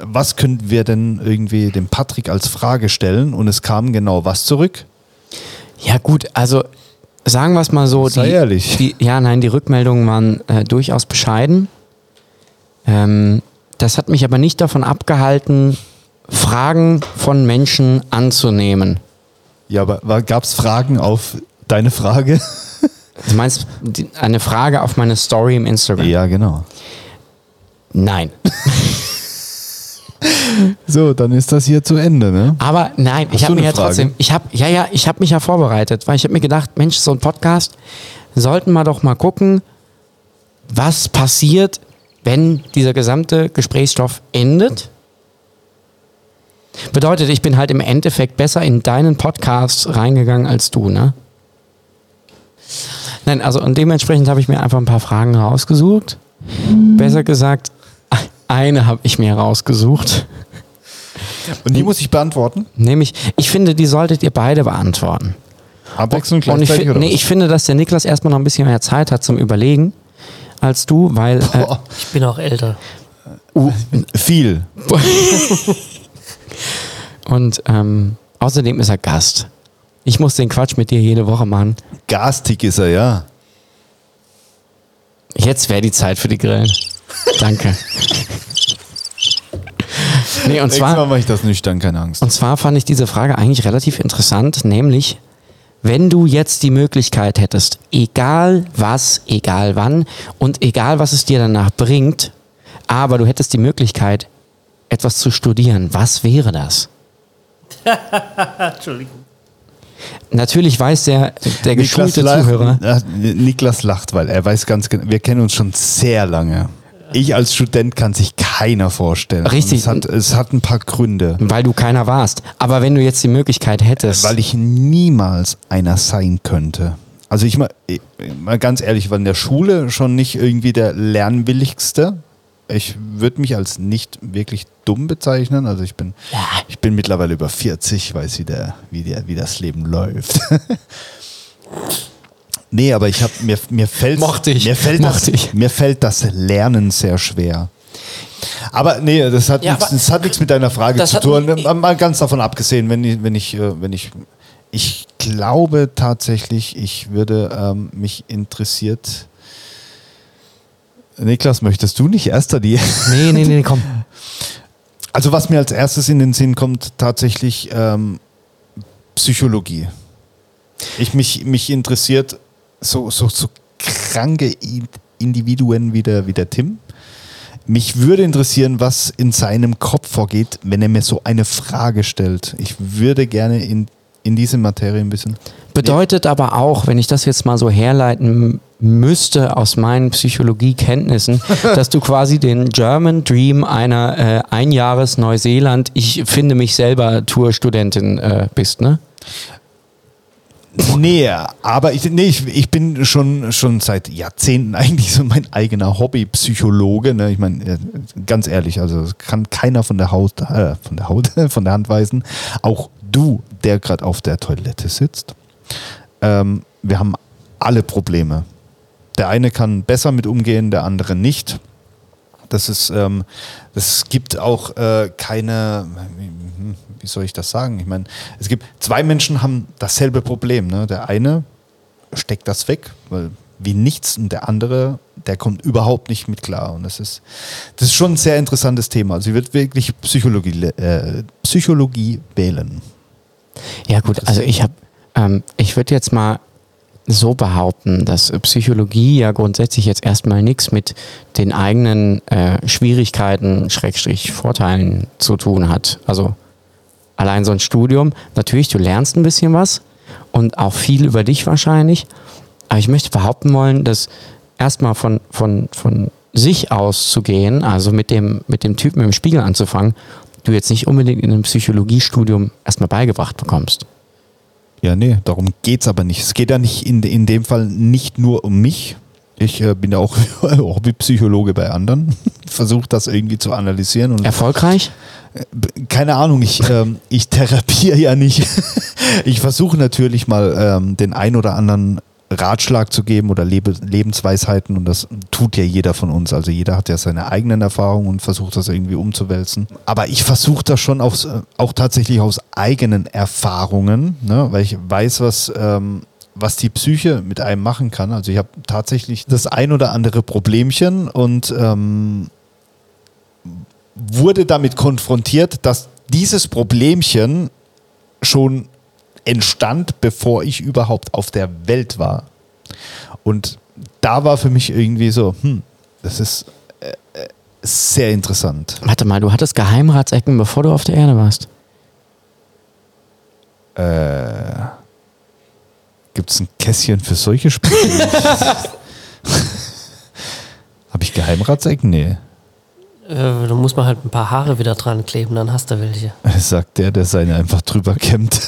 was könnten wir denn irgendwie dem Patrick als Frage stellen? Und es kam genau was zurück. Ja, gut, also sagen wir es mal so. Sei die, ehrlich. Die, ja, nein, die Rückmeldungen waren äh, durchaus bescheiden. Ähm, das hat mich aber nicht davon abgehalten, Fragen von Menschen anzunehmen. Ja, aber gab es Fragen auf deine Frage? Du meinst die, eine Frage auf meine Story im Instagram? Ja, genau. Nein. So, dann ist das hier zu Ende, ne? Aber nein, ich du habe mir ja Frage? trotzdem, ich habe, ja, ja, ich habe mich ja vorbereitet, weil ich habe mir gedacht, Mensch, so ein Podcast, sollten wir doch mal gucken, was passiert, wenn dieser gesamte Gesprächsstoff endet. Bedeutet, ich bin halt im Endeffekt besser in deinen Podcast reingegangen als du, ne? Nein, also und dementsprechend habe ich mir einfach ein paar Fragen rausgesucht. Besser gesagt, eine habe ich mir rausgesucht. Und die muss ich beantworten? Nämlich, ich finde, die solltet ihr beide beantworten. Abwechselnd Und ich, gleichzeitig oder nee, ich finde, dass der Niklas erstmal noch ein bisschen mehr Zeit hat zum Überlegen als du, weil. Äh, Boah, Ich bin auch älter. viel. und ähm, außerdem ist er Gast. Ich muss den Quatsch mit dir jede Woche machen. Gastig ist er, ja. Jetzt wäre die Zeit für die Grillen. Danke. nee, und zwar, mache ich das nüchtern, keine Angst. und zwar fand ich diese Frage eigentlich relativ interessant, nämlich, wenn du jetzt die Möglichkeit hättest, egal was, egal wann und egal was es dir danach bringt, aber du hättest die Möglichkeit, etwas zu studieren, was wäre das? Entschuldigung. Natürlich weiß der, der geschulte Zuhörer, Niklas lacht, weil er weiß ganz genau, wir kennen uns schon sehr lange. Ich als Student kann sich keiner vorstellen. Richtig. Es hat, es hat ein paar Gründe. weil du keiner warst. Aber wenn du jetzt die Möglichkeit hättest, Weil ich niemals einer sein könnte. Also ich mal, ich- mal ganz ehrlich, ich war in der Schule schon nicht irgendwie der lernwilligste. Ich würde mich als nicht wirklich dumm bezeichnen. Also ich bin, ich bin mittlerweile über 40, weiß wie, der, wie, der, wie das Leben läuft. nee, aber ich habe mir, mir fällt Mochte ich, mir fällt das, mochte ich. mir fällt das Lernen sehr schwer. Aber nee, das hat, Ja, nichts, aber- das hat nichts mit deiner Frage Das zu hat- tun. Mal ganz davon abgesehen, wenn ich, wenn ich, äh, wenn ich, ich glaube tatsächlich, ich würde ähm, mich interessiert. Niklas, möchtest du nicht erster die? nee, nee, nee, komm. Also was mir als erstes in den Sinn kommt, tatsächlich ähm, Psychologie. Ich mich, mich interessiert so, so, so kranke Individuen wie der, wie der Tim. Mich würde interessieren, was in seinem Kopf vorgeht, wenn er mir so eine Frage stellt. Ich würde gerne in, in diese Materie ein bisschen. Bedeutet aber auch, wenn ich das jetzt mal so herleiten müsste aus meinen Psychologiekenntnissen, dass du quasi den German Dream einer äh, Einjahres Neuseeland, ich finde mich selber Tourstudentin äh, bist, ne? Nee, aber ich, nee, ich, ich bin schon, schon seit Jahrzehnten eigentlich so mein eigener Hobbypsychologe. Ne? Ich meine, äh, ganz ehrlich, also kann keiner von der Haut, äh, von der Haut, von der Hand weisen. Auch du, der gerade auf der Toilette sitzt. Ähm, wir haben alle Probleme. Der eine kann besser mit umgehen, der andere nicht. Das ist, ähm, gibt auch äh, keine, wie soll ich das sagen? Ich meine, es gibt zwei Menschen haben dasselbe Problem. Ne? Der eine steckt das weg, weil wie nichts und der andere, der kommt überhaupt nicht mit klar. Und das ist, das ist schon ein sehr interessantes Thema. Also ich würde wirklich Psychologie, äh, Psychologie wählen. Ja gut, also ich habe, ähm, ich würde jetzt mal so behaupten, dass Psychologie ja grundsätzlich jetzt erstmal nichts mit den eigenen äh, Schwierigkeiten, Schrägstrich Vorteilen zu tun hat. Also allein so ein Studium, natürlich, du lernst ein bisschen was und auch viel über dich wahrscheinlich, aber ich möchte behaupten wollen, dass erstmal von, von, von sich aus zu gehen, also mit dem, mit dem Typen im Spiegel anzufangen, du jetzt nicht unbedingt in einem Psychologiestudium erstmal beigebracht bekommst. Ja, nee, darum geht es aber nicht. Es geht ja nicht in, in dem Fall nicht nur um mich. Ich äh, bin ja auch Hobbypsychologe bei anderen. Versuche das irgendwie zu analysieren. Und Erfolgreich? B- keine Ahnung, ich, ähm, ich therapiere ja nicht. ich versuche natürlich mal ähm, den ein oder anderen Ratschlag zu geben oder Lebe Lebensweisheiten und das tut ja jeder von uns. Also jeder hat ja seine eigenen Erfahrungen und versucht das irgendwie umzuwälzen. Aber ich versuche das schon aus, äh, auch tatsächlich aus eigenen Erfahrungen, ne? weil ich weiß, was, ähm, was die Psyche mit einem machen kann. Also ich habe tatsächlich das ein oder andere Problemchen und ähm, wurde damit konfrontiert, dass dieses Problemchen schon entstand, bevor ich überhaupt auf der Welt war. Und da war für mich irgendwie so, hm, das ist äh, äh, sehr interessant. Warte mal, du hattest Geheimratsecken, bevor du auf der Erde warst. Äh, Gibt es ein Kästchen für solche Spiele? Habe ich Geheimratsecken? Nee. Äh, da muss man halt ein paar Haare wieder dran kleben, dann hast du welche. Sagt der, der seine einfach drüber kämmt.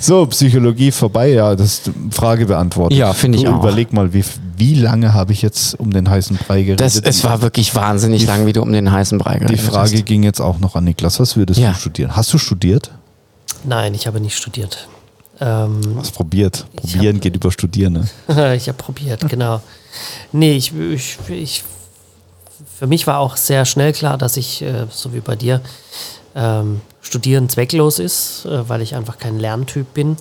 so, Psychologie vorbei, ja, das ist die Frage beantwortet. Ja, finde ich Du auch. Überleg mal, wie, wie lange habe ich jetzt um den heißen Brei geredet? Das, es war wirklich wahnsinnig lang, wie du um den heißen Brei die geredet Frage hast. ging jetzt auch noch an Niklas. Was würdest Ja. du studieren? Hast du studiert? Nein, ich habe nicht studiert. Ähm, Was probiert? Ich Probieren hab- geht über Studieren, ne? ich habe probiert, genau. Nee, ich, ich, ich, für mich war auch sehr schnell klar, dass ich, äh, so wie bei dir, ähm, Studieren zwecklos ist, äh, weil ich einfach kein Lerntyp bin.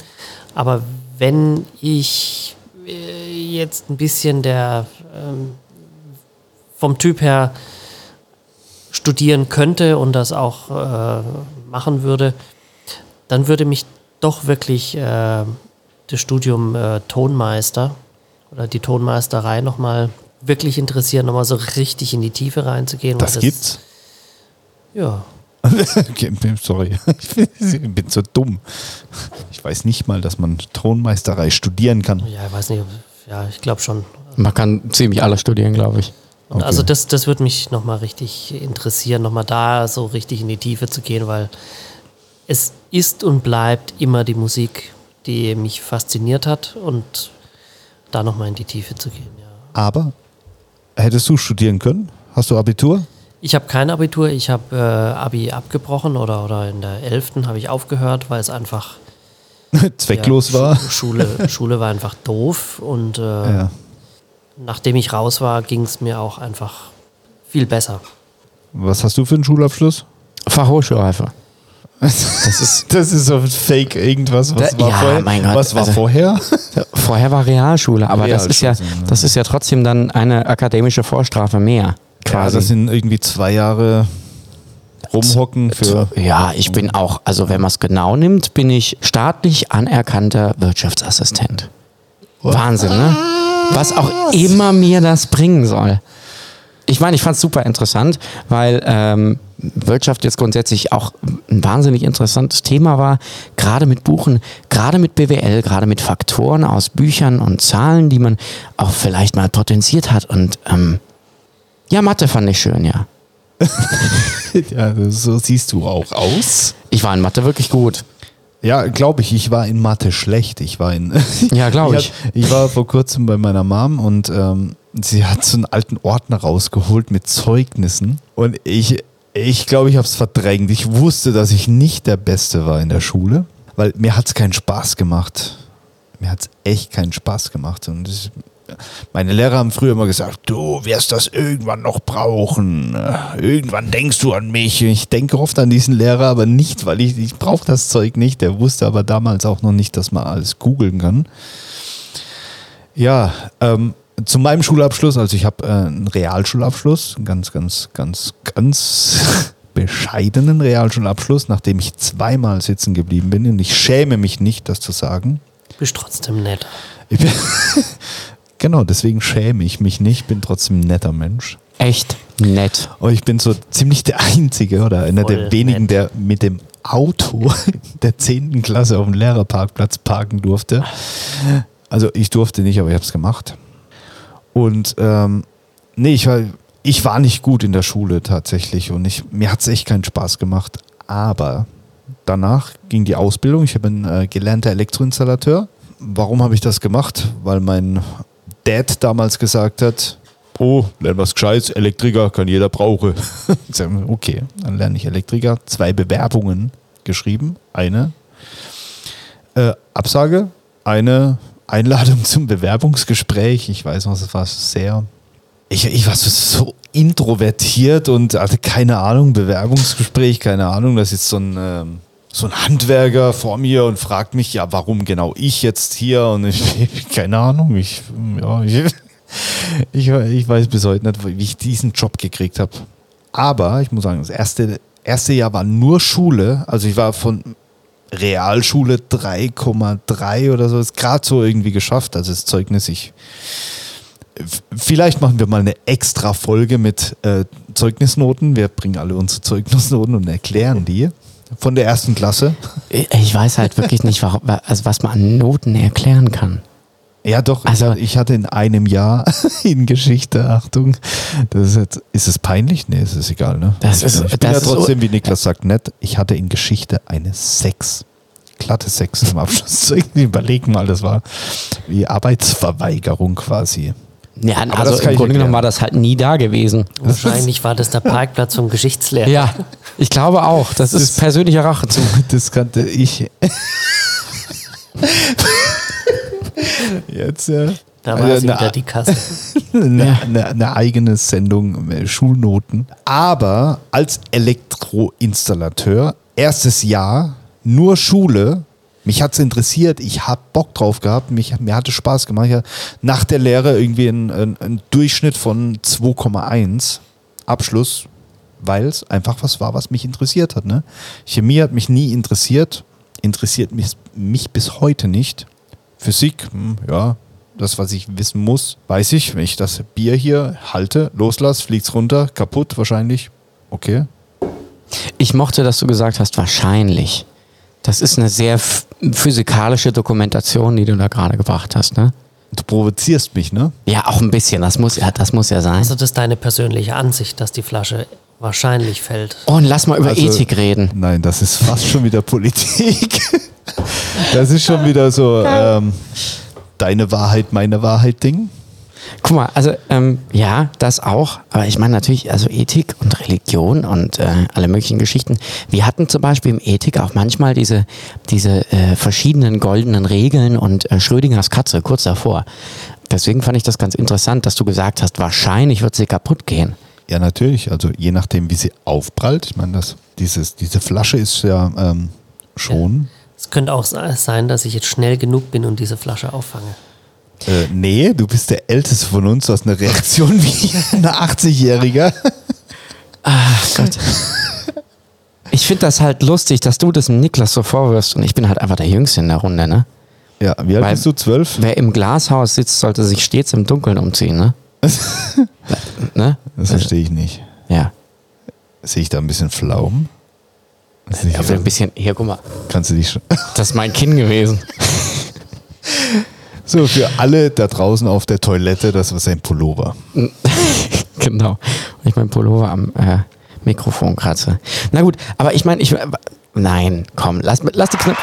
Aber wenn ich äh, jetzt ein bisschen der ähm, vom Typ her studieren könnte und das auch machen würde, dann würde mich doch wirklich äh, das Studium äh, Tonmeister oder die Tonmeisterei nochmal wirklich interessieren, nochmal so richtig in die Tiefe reinzugehen. weil Das gibt's. Ja. Okay, sorry, ich bin so dumm. Ich weiß nicht mal, dass man Tonmeisterei studieren kann. Ja, ich weiß nicht. ob- Ja, ich glaube schon. Man kann ziemlich alles studieren, glaube ich. Und Also das, das würde mich nochmal richtig interessieren, nochmal da so richtig in die Tiefe zu gehen, weil es ist und bleibt immer die Musik, die mich fasziniert hat und da nochmal in die Tiefe zu gehen. Ja. Aber hättest du studieren können? Hast du Abitur? Ich habe kein Abitur, ich habe äh, Abi abgebrochen oder, oder in der 11. habe ich aufgehört, weil es einfach Zwecklos ja, war? Schu- Schule, Schule war einfach doof und äh, Ja. nachdem ich raus war, ging es mir auch einfach viel besser. Was hast du für einen Schulabschluss? Fachhochschulreife. Das ist, das ist so Fake irgendwas. Was Da- war ja, vorher? mein Gott, was war also- vorher? Vorher war Realschule, aber das ist ja, Realschule, das ist ja trotzdem dann eine akademische Vorstrafe mehr. Ja, Quasi. das sind irgendwie zwei Jahre rumhocken für. ja, ich bin auch, also wenn man es genau nimmt, bin ich staatlich anerkannter Wirtschaftsassistent. Wahnsinn, ne? Was auch immer mir das bringen soll. Ich meine, ich fand es super interessant, weil ähm, Wirtschaft jetzt grundsätzlich auch ein wahnsinnig interessantes Thema war, gerade mit Buchen, gerade mit BWL, gerade mit Faktoren aus Büchern und Zahlen, die man auch vielleicht mal potenziert hat. Und ähm, ja, Mathe fand ich schön, ja. Ja, so siehst du auch aus. Ich war in Mathe wirklich gut. Ja, glaube ich. Ich war in Mathe schlecht. Ich war in. Ja, glaube ich. hab- Ich war vor kurzem bei meiner Mom und ähm, sie hat so einen alten Ordner rausgeholt mit Zeugnissen. Und ich, ich glaube, ich habe es verdrängt. Ich wusste, dass ich nicht der Beste war in der Schule, weil mir hat es keinen Spaß gemacht. Mir hat es echt keinen Spaß gemacht. Und ich, meine Lehrer haben früher immer gesagt, du wirst das irgendwann noch brauchen. Irgendwann denkst du an mich. Ich denke oft an diesen Lehrer, aber nicht, weil ich, ich brauche das Zeug nicht. Der wusste aber damals auch noch nicht, dass man alles googeln kann. Ja, ähm, zu meinem Schulabschluss, also ich habe äh, einen Realschulabschluss, einen ganz, ganz, ganz, ganz bescheidenen Realschulabschluss, nachdem ich zweimal sitzen geblieben bin. Und ich schäme mich nicht, das zu sagen. Bist trotzdem nett. Ich bin genau, deswegen schäme ich mich nicht, bin trotzdem ein netter Mensch. Echt nett. Aber ich bin so ziemlich der Einzige oder einer Voll der wenigen, nett. der mit dem Auto der 10. Klasse auf dem Lehrerparkplatz parken durfte. Also ich durfte nicht, aber ich habe es gemacht. Und ähm, nee, ich war, ich war nicht gut in der Schule tatsächlich und ich, mir hat es echt keinen Spaß gemacht. Aber danach ging die Ausbildung. Ich bin äh, gelernter Elektroinstallateur. Warum habe ich das gemacht? Weil mein Dad damals gesagt hat, oh, lern was Gescheites, Elektriker kann jeder brauchen. Okay, dann lerne ich Elektriker. Zwei Bewerbungen geschrieben. Eine äh, Absage, eine Einladung zum Bewerbungsgespräch. Ich weiß noch, es war sehr. Ich, ich war so, introvertiert und hatte keine Ahnung, Bewerbungsgespräch, keine Ahnung. Das ist so ein, ähm, so ein Handwerker vor mir und fragt mich, ja, warum genau ich jetzt hier? Und ich, keine Ahnung, ich, ja, ich, ich, ich weiß bis heute nicht, wie ich diesen Job gekriegt habe. Aber ich muss sagen, das erste, erste Jahr war nur Schule. Also ich war von Realschule 3,3 oder so. Ist gerade so irgendwie geschafft. Also das Zeugnis, ich. Vielleicht machen wir mal eine extra Folge mit äh, Zeugnisnoten. Wir bringen alle unsere Zeugnisnoten und erklären die von der ersten Klasse. Ich weiß halt wirklich nicht, warum, also was man an Noten erklären kann. Ja, doch. Also- ich, ich hatte in einem Jahr in Geschichte, Achtung, das ist, jetzt, ist es peinlich? Nee, es ist egal, ne? Das ist- ich bin das ja ist trotzdem, wie Niklas sagt, nett. Ich hatte in Geschichte eine 6. Glatte 6 im Abschluss. Überleg mal, das war wie Arbeitsverweigerung quasi. Ja, Aber also das im Grunde genommen war das halt nie da gewesen. Wahrscheinlich war das der Parkplatz vom Geschichtslehrer. Ja, ich glaube auch. Das ist ist- persönliche Rachezug. Das kannte ich. Jetzt, ja. Da war Also sie eine- wieder die Kasse. eine, eine, eine eigene Sendung, äh, Schulnoten. Aber als Elektroinstallateur, erstes Jahr, nur Schule. Mich hat es interessiert, ich habe Bock drauf gehabt, mich, mir hatte Spaß gemacht. Ich hatte nach der Lehre irgendwie einen, einen Durchschnitt von 2,1 Abschluss, weil es einfach was war, was mich interessiert hat. Ne? Chemie hat mich nie interessiert, interessiert mich, mich bis heute nicht. Physik, hm, ja, das, was ich wissen muss, weiß ich. Wenn ich das Bier hier halte, loslasse, fliegt's runter, kaputt wahrscheinlich. Okay. Ich mochte, dass du gesagt hast, wahrscheinlich. Das ist eine sehr physikalische Dokumentation, die du da gerade gebracht hast, ne? Du provozierst mich, ne? Ja, auch ein bisschen. Das muss ja, das muss ja sein. Also das ist deine persönliche Ansicht, dass die Flasche wahrscheinlich fällt. Oh, und lass mal über Also- Ethik reden. Nein, das ist fast schon wieder Politik. Das ist schon wieder so ähm, deine Wahrheit, meine Wahrheit Ding. Guck mal, also ähm, ja, das auch. Aber ich meine natürlich, also Ethik und Religion und äh, alle möglichen Geschichten. Wir hatten zum Beispiel im Ethik auch manchmal diese, diese äh, verschiedenen goldenen Regeln und äh, Schrödingers Katze kurz davor. Deswegen fand ich das ganz interessant, dass du gesagt hast, wahrscheinlich wird sie kaputt gehen. Ja, natürlich. Also je nachdem, wie sie aufprallt. Ich meine, das, dieses, diese Flasche ist ja ähm, schon. Es könnte auch se- sein, dass ich jetzt schnell genug bin und diese Flasche auffange. Äh, nee, du bist der Älteste von uns. Du hast eine Reaktion wie ein 80-Jähriger. Ach Gott. Ich finde das halt lustig, dass du das dem Niklas so vorwirfst und ich bin halt einfach der Jüngste in der Runde, ne? Ja, wie alt Weil- bist du? Zwölf? Wer im Glashaus sitzt, sollte sich stets im Dunkeln umziehen, ne? ne? Das verstehe ich nicht. Ja. Sehe ich da ein bisschen Pflaumen? Das Aber ein bisschen, hier, guck mal, Kannst du dich schon. das ist mein Kinn gewesen. So, für alle da draußen auf der Toilette, das war sein Pullover. genau. Und ich mein Pullover am äh, Mikrofon kratze. Na gut, aber ich meine, ich. Nein, komm, lass, lass die Knöpfe.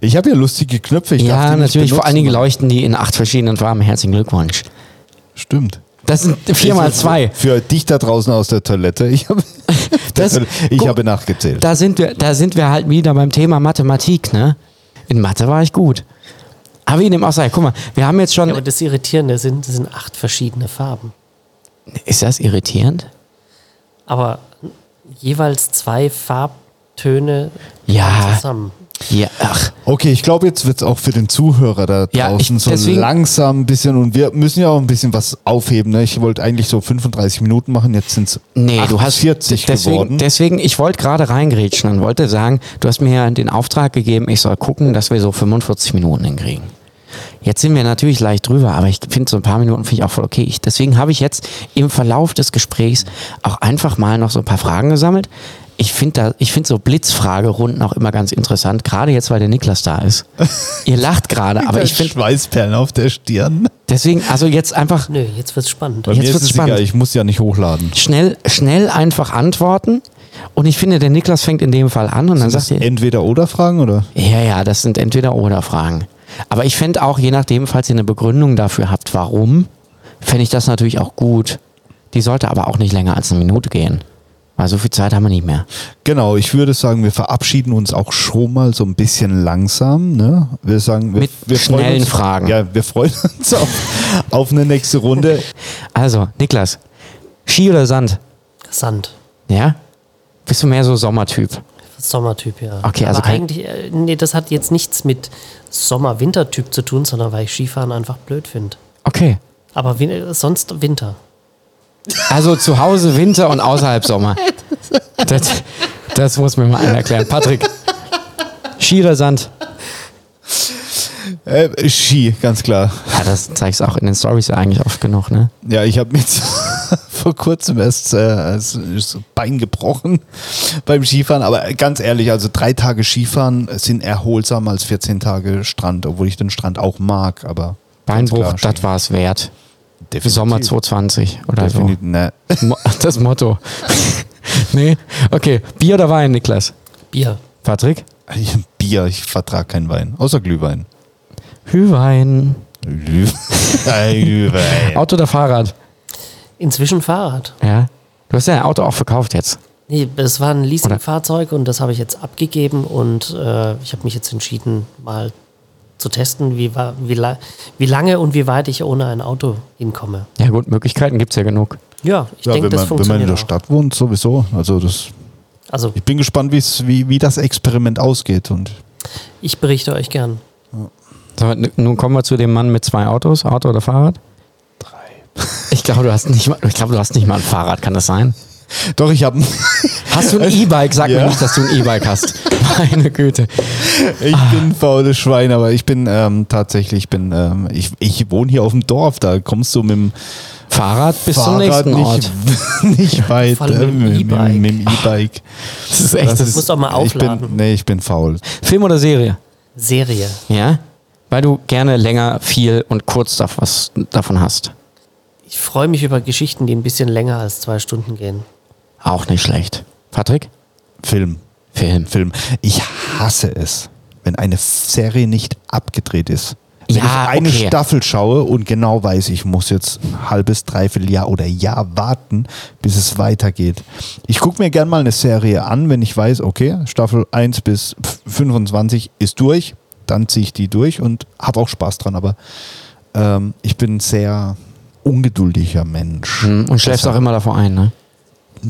Ich habe ja lustige Knöpfe. Ich Ja, natürlich, vor allen Dingen leuchten die in acht verschiedenen Farben. Herzlichen Glückwunsch. Stimmt. Das sind vier mal zwei. Für dich da draußen aus der Toilette. Ich habe, Das- ich guck- habe nachgezählt. Da sind, wir, da sind wir halt wieder beim Thema Mathematik, ne? In Mathe war ich gut. Aber wie dem auch sei, guck mal, wir haben jetzt schon. Ja, aber das Irritierende sind, das sind acht verschiedene Farben. ist das irritierend? Aber jeweils zwei Farbtöne Ja. zusammen. Ja, ach. Okay, ich glaube, jetzt wird es auch für den Zuhörer da Ja, draußen ich- so langsam ein bisschen und wir müssen ja auch ein bisschen was aufheben. Ne? Ich wollte eigentlich so 35 Minuten machen, jetzt sind es Nee, du hast 40 deswegen, geworden. Deswegen, ich wollte gerade reingrätschen und wollte sagen, du hast mir ja den Auftrag gegeben, ich soll gucken, dass wir so 45 Minuten hinkriegen. Jetzt sind wir natürlich leicht drüber, aber ich finde so ein paar Minuten finde ich auch voll okay. Ich, deswegen habe ich jetzt im Verlauf des Gesprächs auch einfach mal noch so ein paar Fragen gesammelt. Ich finde finde so Blitzfragerunden auch immer ganz interessant, gerade jetzt, weil der Niklas da ist. Ihr lacht gerade, aber ich finde Schweißperlen auf der Stirn. deswegen, also jetzt einfach Nö, jetzt wird's spannend. Bei Jetzt mir ist wird's es spannend. egal, ich muss ja nicht hochladen. schnell, schnell einfach antworten. Und ich finde, der Niklas fängt in dem Fall an und dann sagt er, entweder oder Fragen oder? Ja, ja, das sind entweder oder Fragen. Aber ich fände auch, je nachdem, falls ihr eine Begründung dafür habt, warum, fände ich das natürlich auch gut. Die sollte aber auch nicht länger als eine Minute gehen. Weil so viel Zeit haben wir nicht mehr. Genau, ich würde sagen, wir verabschieden uns auch schon mal so ein bisschen langsam. Ne? Wir sagen, wir, Mit wir freuen schnellen uns, Fragen. Ja, wir freuen uns auf, auf eine nächste Runde. Also, Niklas, Ski oder Sand? Sand. Ja? Bist du mehr so Sommertyp? Sommertyp, ja. Okay, also Aber eigentlich, äh, nee, das hat jetzt nichts mit Sommer-Winter-Typ zu tun, sondern weil ich Skifahren einfach blöd finde. Okay. Aber sonst Winter. Also zu Hause Winter und außerhalb Sommer. Das, das muss mir mal einer erklären. Patrick, Ski oder Sand? Äh, Ski, ganz klar. Ja, das zeigst du auch in den Stories ja eigentlich oft genug, ne? Ja, ich habe mit vor kurzem erst äh, das Bein gebrochen beim Skifahren. Aber ganz ehrlich, also drei Tage Skifahren sind erholsamer als 14 Tage Strand, obwohl ich den Strand auch mag. Aber Beinbruch, das war es wert. Definitiv. Sommer 2020 oder so. Definitiv, ne. Mo- Das Motto. nee, okay. Bier oder Wein, Niklas? Bier. Patrick? Bier, ich vertrage keinen Wein, außer Glühwein. Hühwein. Glühwein. Auto oder Fahrrad? Inzwischen Fahrrad. Ja. Du hast ja ein Auto auch verkauft jetzt. Nee, es war ein Leasingfahrzeug und das habe ich jetzt abgegeben und äh, ich habe mich jetzt entschieden, mal zu testen, wie, wie, la wie lange und wie weit ich ohne ein Auto hinkomme. Ja gut, Möglichkeiten gibt es ja genug. Ja, ich Ja, denke, wenn, das man, wenn man funktioniert in der auch. Stadt wohnt, sowieso. Also das, Also ich bin gespannt, wie's, wie, wie das Experiment ausgeht. Und ich berichte euch gern. So, n- nun kommen wir zu dem Mann mit zwei Autos, Auto oder Fahrrad? drei. Ich glaube, du hast nicht mal, ich glaube, du hast nicht mal ein Fahrrad, kann das sein? Doch, ich habe Hast du ein E-Bike? Sag Ja. mir nicht, dass du ein E-Bike hast. Meine Güte. Ich bin ein faules Schwein, aber ich bin ähm, tatsächlich, ich bin, ähm, ich, ich wohne hier auf dem Dorf, da kommst du mit dem Fahrrad bis zum Fahrrad nächsten Ort. nicht, nicht weit. Vor allem äh, mit dem E-Bike. mit, mit dem E-Bike. Das ist echt. Das Das musst auch mal Ich bin, aufladen. nee, ich bin faul. Film oder Serie? Serie. Ja? Weil du gerne länger, viel und kurz was davon hast. Ich freue mich über Geschichten, die ein bisschen länger als zwei Stunden gehen. Auch nicht schlecht. Patrick? Film. Film. Film. Ich hasse es, wenn eine Serie nicht abgedreht ist. Wenn Ja, ich eine okay. Staffel schaue und genau weiß, ich muss jetzt ein halbes, dreiviertel Jahr oder Jahr warten, bis es weitergeht. Ich gucke mir gern mal eine Serie an, wenn ich weiß, okay, Staffel 1 bis 25 ist durch, dann ziehe ich die durch und habe auch Spaß dran. Aber ähm, ich bin ein sehr ungeduldiger Mensch. Hm, Und schläfst auch immer davor ein, ne?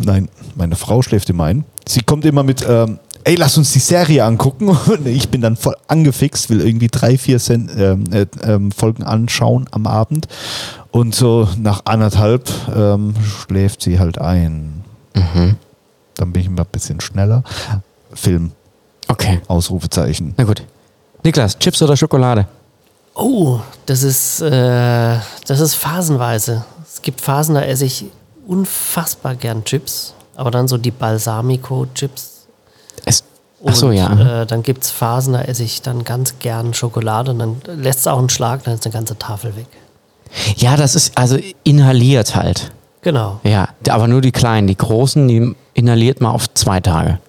Nein, meine Frau schläft immer ein. Sie kommt immer mit, ähm, ey, lass uns die Serie angucken. Und ich bin dann voll angefixt, will irgendwie drei, vier Sen ähm, äh, ähm, Folgen anschauen am Abend. Und so nach anderthalb ähm, schläft sie halt ein. Dann bin ich immer ein bisschen schneller. Film, Okay. Ausrufezeichen. Na gut. Niklas, Chips oder Schokolade? Oh, das ist, äh, das ist phasenweise. Es gibt Phasen, da esse ich unfassbar gern Chips, aber dann so die Balsamico-Chips. Es, ach so, Und, ja. Äh, dann gibt es Phasen, da esse ich dann ganz gern Schokolade und dann lässt es auch einen Schlag, dann ist eine ganze Tafel weg. Ja, das ist also inhaliert halt. Genau. Ja, aber nur die kleinen. Die großen, die inhaliert man auf zwei Tage.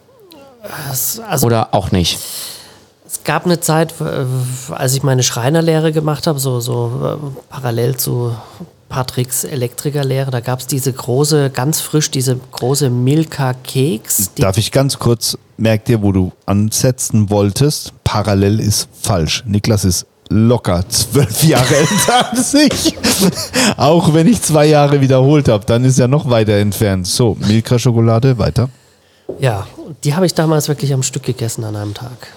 Also Oder auch nicht. es gab eine Zeit, als ich meine Schreinerlehre gemacht habe, so, so äh, parallel zu Patricks Elektrikerlehre, da gab es diese große, ganz frisch, diese große Milka-Keks. Darf ich ganz kurz, merk dir, wo du ansetzen wolltest, parallel ist falsch. Niklas ist locker zwölf Jahre älter als ich. Auch wenn ich zwei Jahre wiederholt habe, dann ist er noch weiter entfernt. So, Milka-Schokolade, weiter. Ja, die habe ich damals wirklich am Stück gegessen an einem Tag.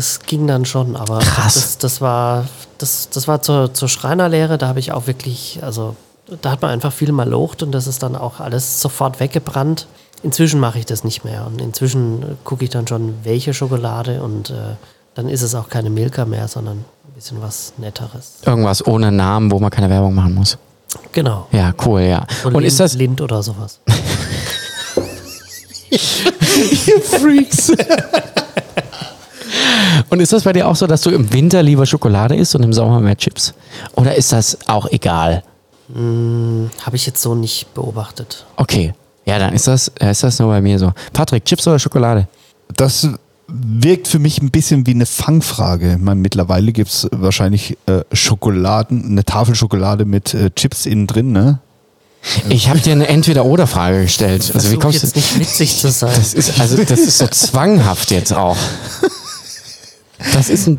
Das ging dann schon, aber Krass. Das, das war, das, das war zur, zur Schreinerlehre, da habe ich auch wirklich, also da hat man einfach viel mal locht und das ist dann auch alles sofort weggebrannt. Inzwischen mache ich das nicht mehr und inzwischen gucke ich dann schon, welche Schokolade und äh, dann ist es auch keine Milka mehr, sondern ein bisschen was Netteres. Irgendwas ohne Namen, wo man keine Werbung machen muss. Genau. Ja, cool, ja. So Und Lind, ist das, Lind oder sowas. Freaks. und ist das bei dir auch so, dass du im Winter lieber Schokolade isst und im Sommer mehr Chips? Oder ist das auch egal? Habe ich jetzt so nicht beobachtet. Okay. Ja, dann ist das, ist das nur bei mir so. Patrick, Chips oder Schokolade? Das wirkt für mich ein bisschen wie eine Fangfrage. Ich meine, mittlerweile gibt es wahrscheinlich äh, Schokoladen, eine Tafel Schokolade mit äh, Chips innen drin, ne? Ich habe dir eine Entweder-Oder-Frage gestellt. Also wie kommst jetzt du? nicht witzig zu sein. Das ist, also das ist so zwanghaft jetzt auch. Das ist ein.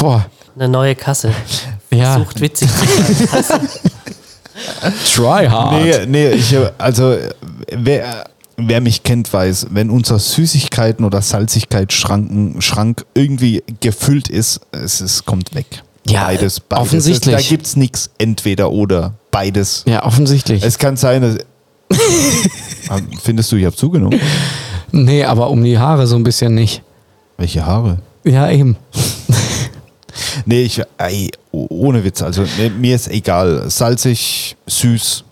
Boah. Eine neue Kasse. Ja. Sucht witzig. Try hard. Nee, nee, ich, also wer, wer mich kennt, weiß, wenn unser Süßigkeiten- oder Salzigkeitsschrank Schrank irgendwie gefüllt ist, es, es kommt weg. Ja, beides, beides. offensichtlich. Da gibt es nichts entweder oder. Beides. Ja, offensichtlich. Es kann sein, dass. Ah, Findest du, ich habe zugenommen? nee, aber um die Haare so ein bisschen nicht. Welche Haare? Ja, eben. Nee, ich, ey, oh- ohne Witz. Also nee, mir ist egal. Salzig, süß.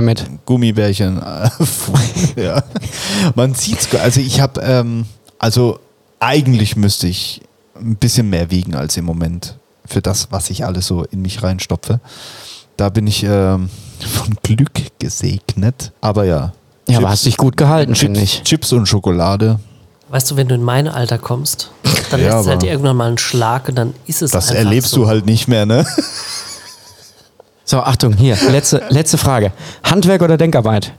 Mit. Gummibärchen. ja. Man sieht's. Also ich habe, ähm, also eigentlich müsste ich ein bisschen mehr wiegen als im Moment für das, was ich alles so in mich reinstopfe. Da bin ich ähm, von Glück gesegnet. Aber ja. Ja, aber hast dich gut gehalten, finde Chips, ich. Chips und Schokolade. Weißt du, wenn du in mein Alter kommst, dann Ja, lässt es halt irgendwann mal einen Schlag und dann ist es Das erlebst so. du halt nicht mehr, ne? So, Achtung, hier, letzte, letzte Frage. Handwerk oder Denkarbeit?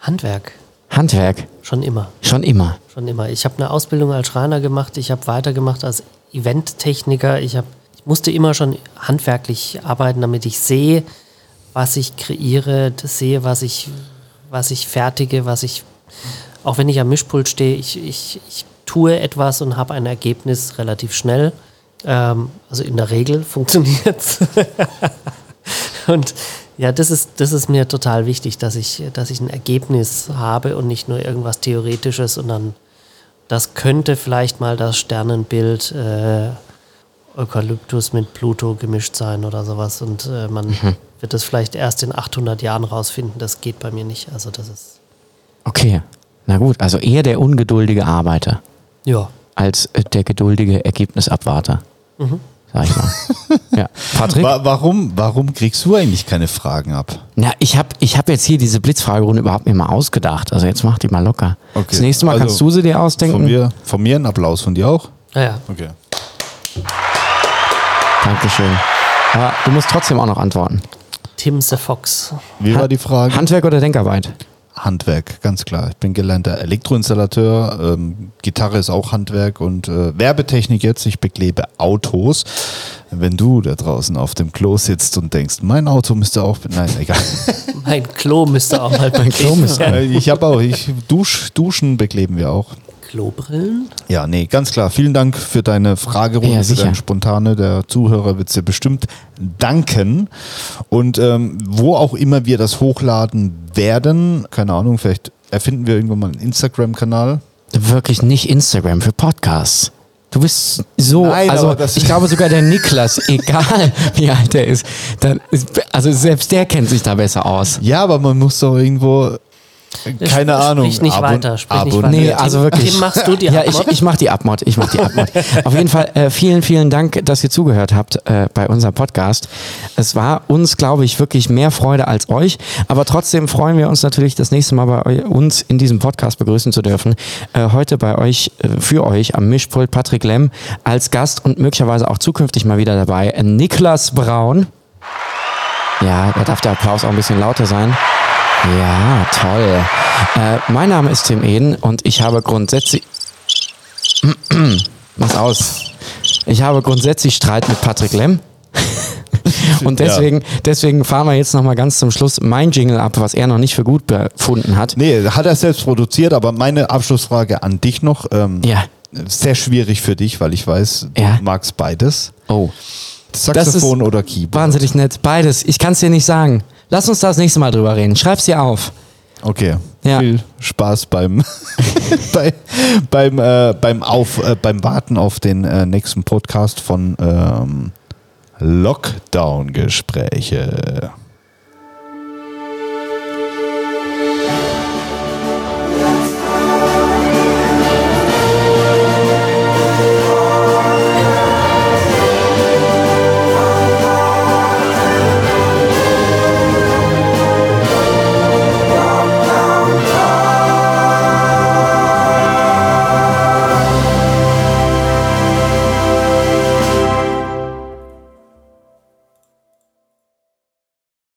Handwerk, Handwerk. schon immer. Schon immer. Schon immer. Ich habe eine Ausbildung als Schreiner gemacht, ich habe weitergemacht als Eventtechniker. Ich, hab, ich musste immer schon handwerklich arbeiten, damit ich sehe, was ich kreiere, das sehe, was ich, was ich fertige, was ich, auch wenn ich am Mischpult stehe, ich, ich, ich tue etwas und habe ein Ergebnis relativ schnell. Ähm, also in der Regel funktioniert es. Und ja, das ist, das ist mir total wichtig, dass ich, dass ich ein Ergebnis habe und nicht nur irgendwas Theoretisches und dann, das könnte vielleicht mal das Sternenbild äh, Eukalyptus mit Pluto gemischt sein oder sowas und äh, man wird das vielleicht erst in 800 Jahren rausfinden. Das geht bei mir nicht. Also das ist, Okay. Na gut, also eher der ungeduldige Arbeiter ja. als äh, der geduldige Ergebnisabwarter. Sag ich mal. ja. Patrick? Wa warum, warum kriegst du eigentlich keine Fragen ab? Na, ich habe ich hab jetzt hier diese Blitzfragerunde überhaupt mir mal ausgedacht. Also jetzt mach die mal locker. Okay. Das nächste Mal Also, kannst du sie dir ausdenken. Von mir, von mir ein Applaus, von dir auch? Naja, Okay. Dankeschön. Aber du musst trotzdem auch noch antworten. Tim the Fox. Wie war die Frage? Handwerk oder Denkarbeit? Handwerk, ganz klar. Ich bin gelernter Elektroinstallateur. Ähm, Gitarre ist auch Handwerk und äh, Werbetechnik jetzt. Ich beklebe Autos. Wenn du da draußen auf dem Klo sitzt und denkst, mein Auto müsste auch. Nein, egal. Mein Klo müsste auch mal Mein Klo müsste- ich habe auch, ich Dusch, Duschen bekleben wir auch. Klobrillen? Ja, nee, ganz klar. Vielen Dank für deine Fragerunde, Ja, für sicher. deine spontane. Der Zuhörer wird dir bestimmt danken. Und ähm, wo auch immer wir das hochladen werden, keine Ahnung, vielleicht erfinden wir irgendwann mal einen Instagram-Kanal. Wirklich nicht Instagram für Podcasts. Du bist so, Nein, also ich glaube sogar der Niklas, egal wie alt er ist, dann ist, also selbst der kennt sich da besser aus. Ja, aber man muss doch irgendwo, keine Sprich Ahnung. nicht abon- weiter, sprich nicht abon- weiter. Nee, also wirklich. Tim, machst du die Ja, ich, Abmod? ich mache die Abmod. Ich mache die Abmod. Auf jeden Fall äh, vielen, vielen Dank, dass ihr zugehört habt äh, bei unserem Podcast. Es war uns, glaube ich, wirklich mehr Freude als euch. Aber trotzdem freuen wir uns natürlich, das nächste Mal bei uns in diesem Podcast begrüßen zu dürfen. Äh, heute bei euch, äh, für euch am Mischpult Patrick Lemm als Gast und möglicherweise auch zukünftig mal wieder dabei äh, Niklas Braun. Ja, da darf der Applaus auch ein bisschen lauter sein. Ja, toll. Äh, mein Name ist Tim Eden und ich habe grundsätzlich. Mach's aus. Ich habe grundsätzlich Streit mit Patrick Lemm. Und deswegen, deswegen fahren wir jetzt nochmal ganz zum Schluss mein Jingle ab, was er noch nicht für gut befunden hat. Nee, hat er selbst produziert, aber meine Abschlussfrage an dich noch. Ähm, Ja. Sehr schwierig für dich, weil ich weiß, du Ja. magst beides. Oh. Saxophon oder Keyboard. Wahnsinnig nett. Beides. Ich kann es dir nicht sagen. Lass uns da das nächste Mal drüber reden. Schreib's dir auf. Okay. Ja. Viel Spaß beim, bei, beim, äh, beim, auf, äh, beim Warten auf den äh, nächsten Podcast von ähm, Lockdown-Gespräche.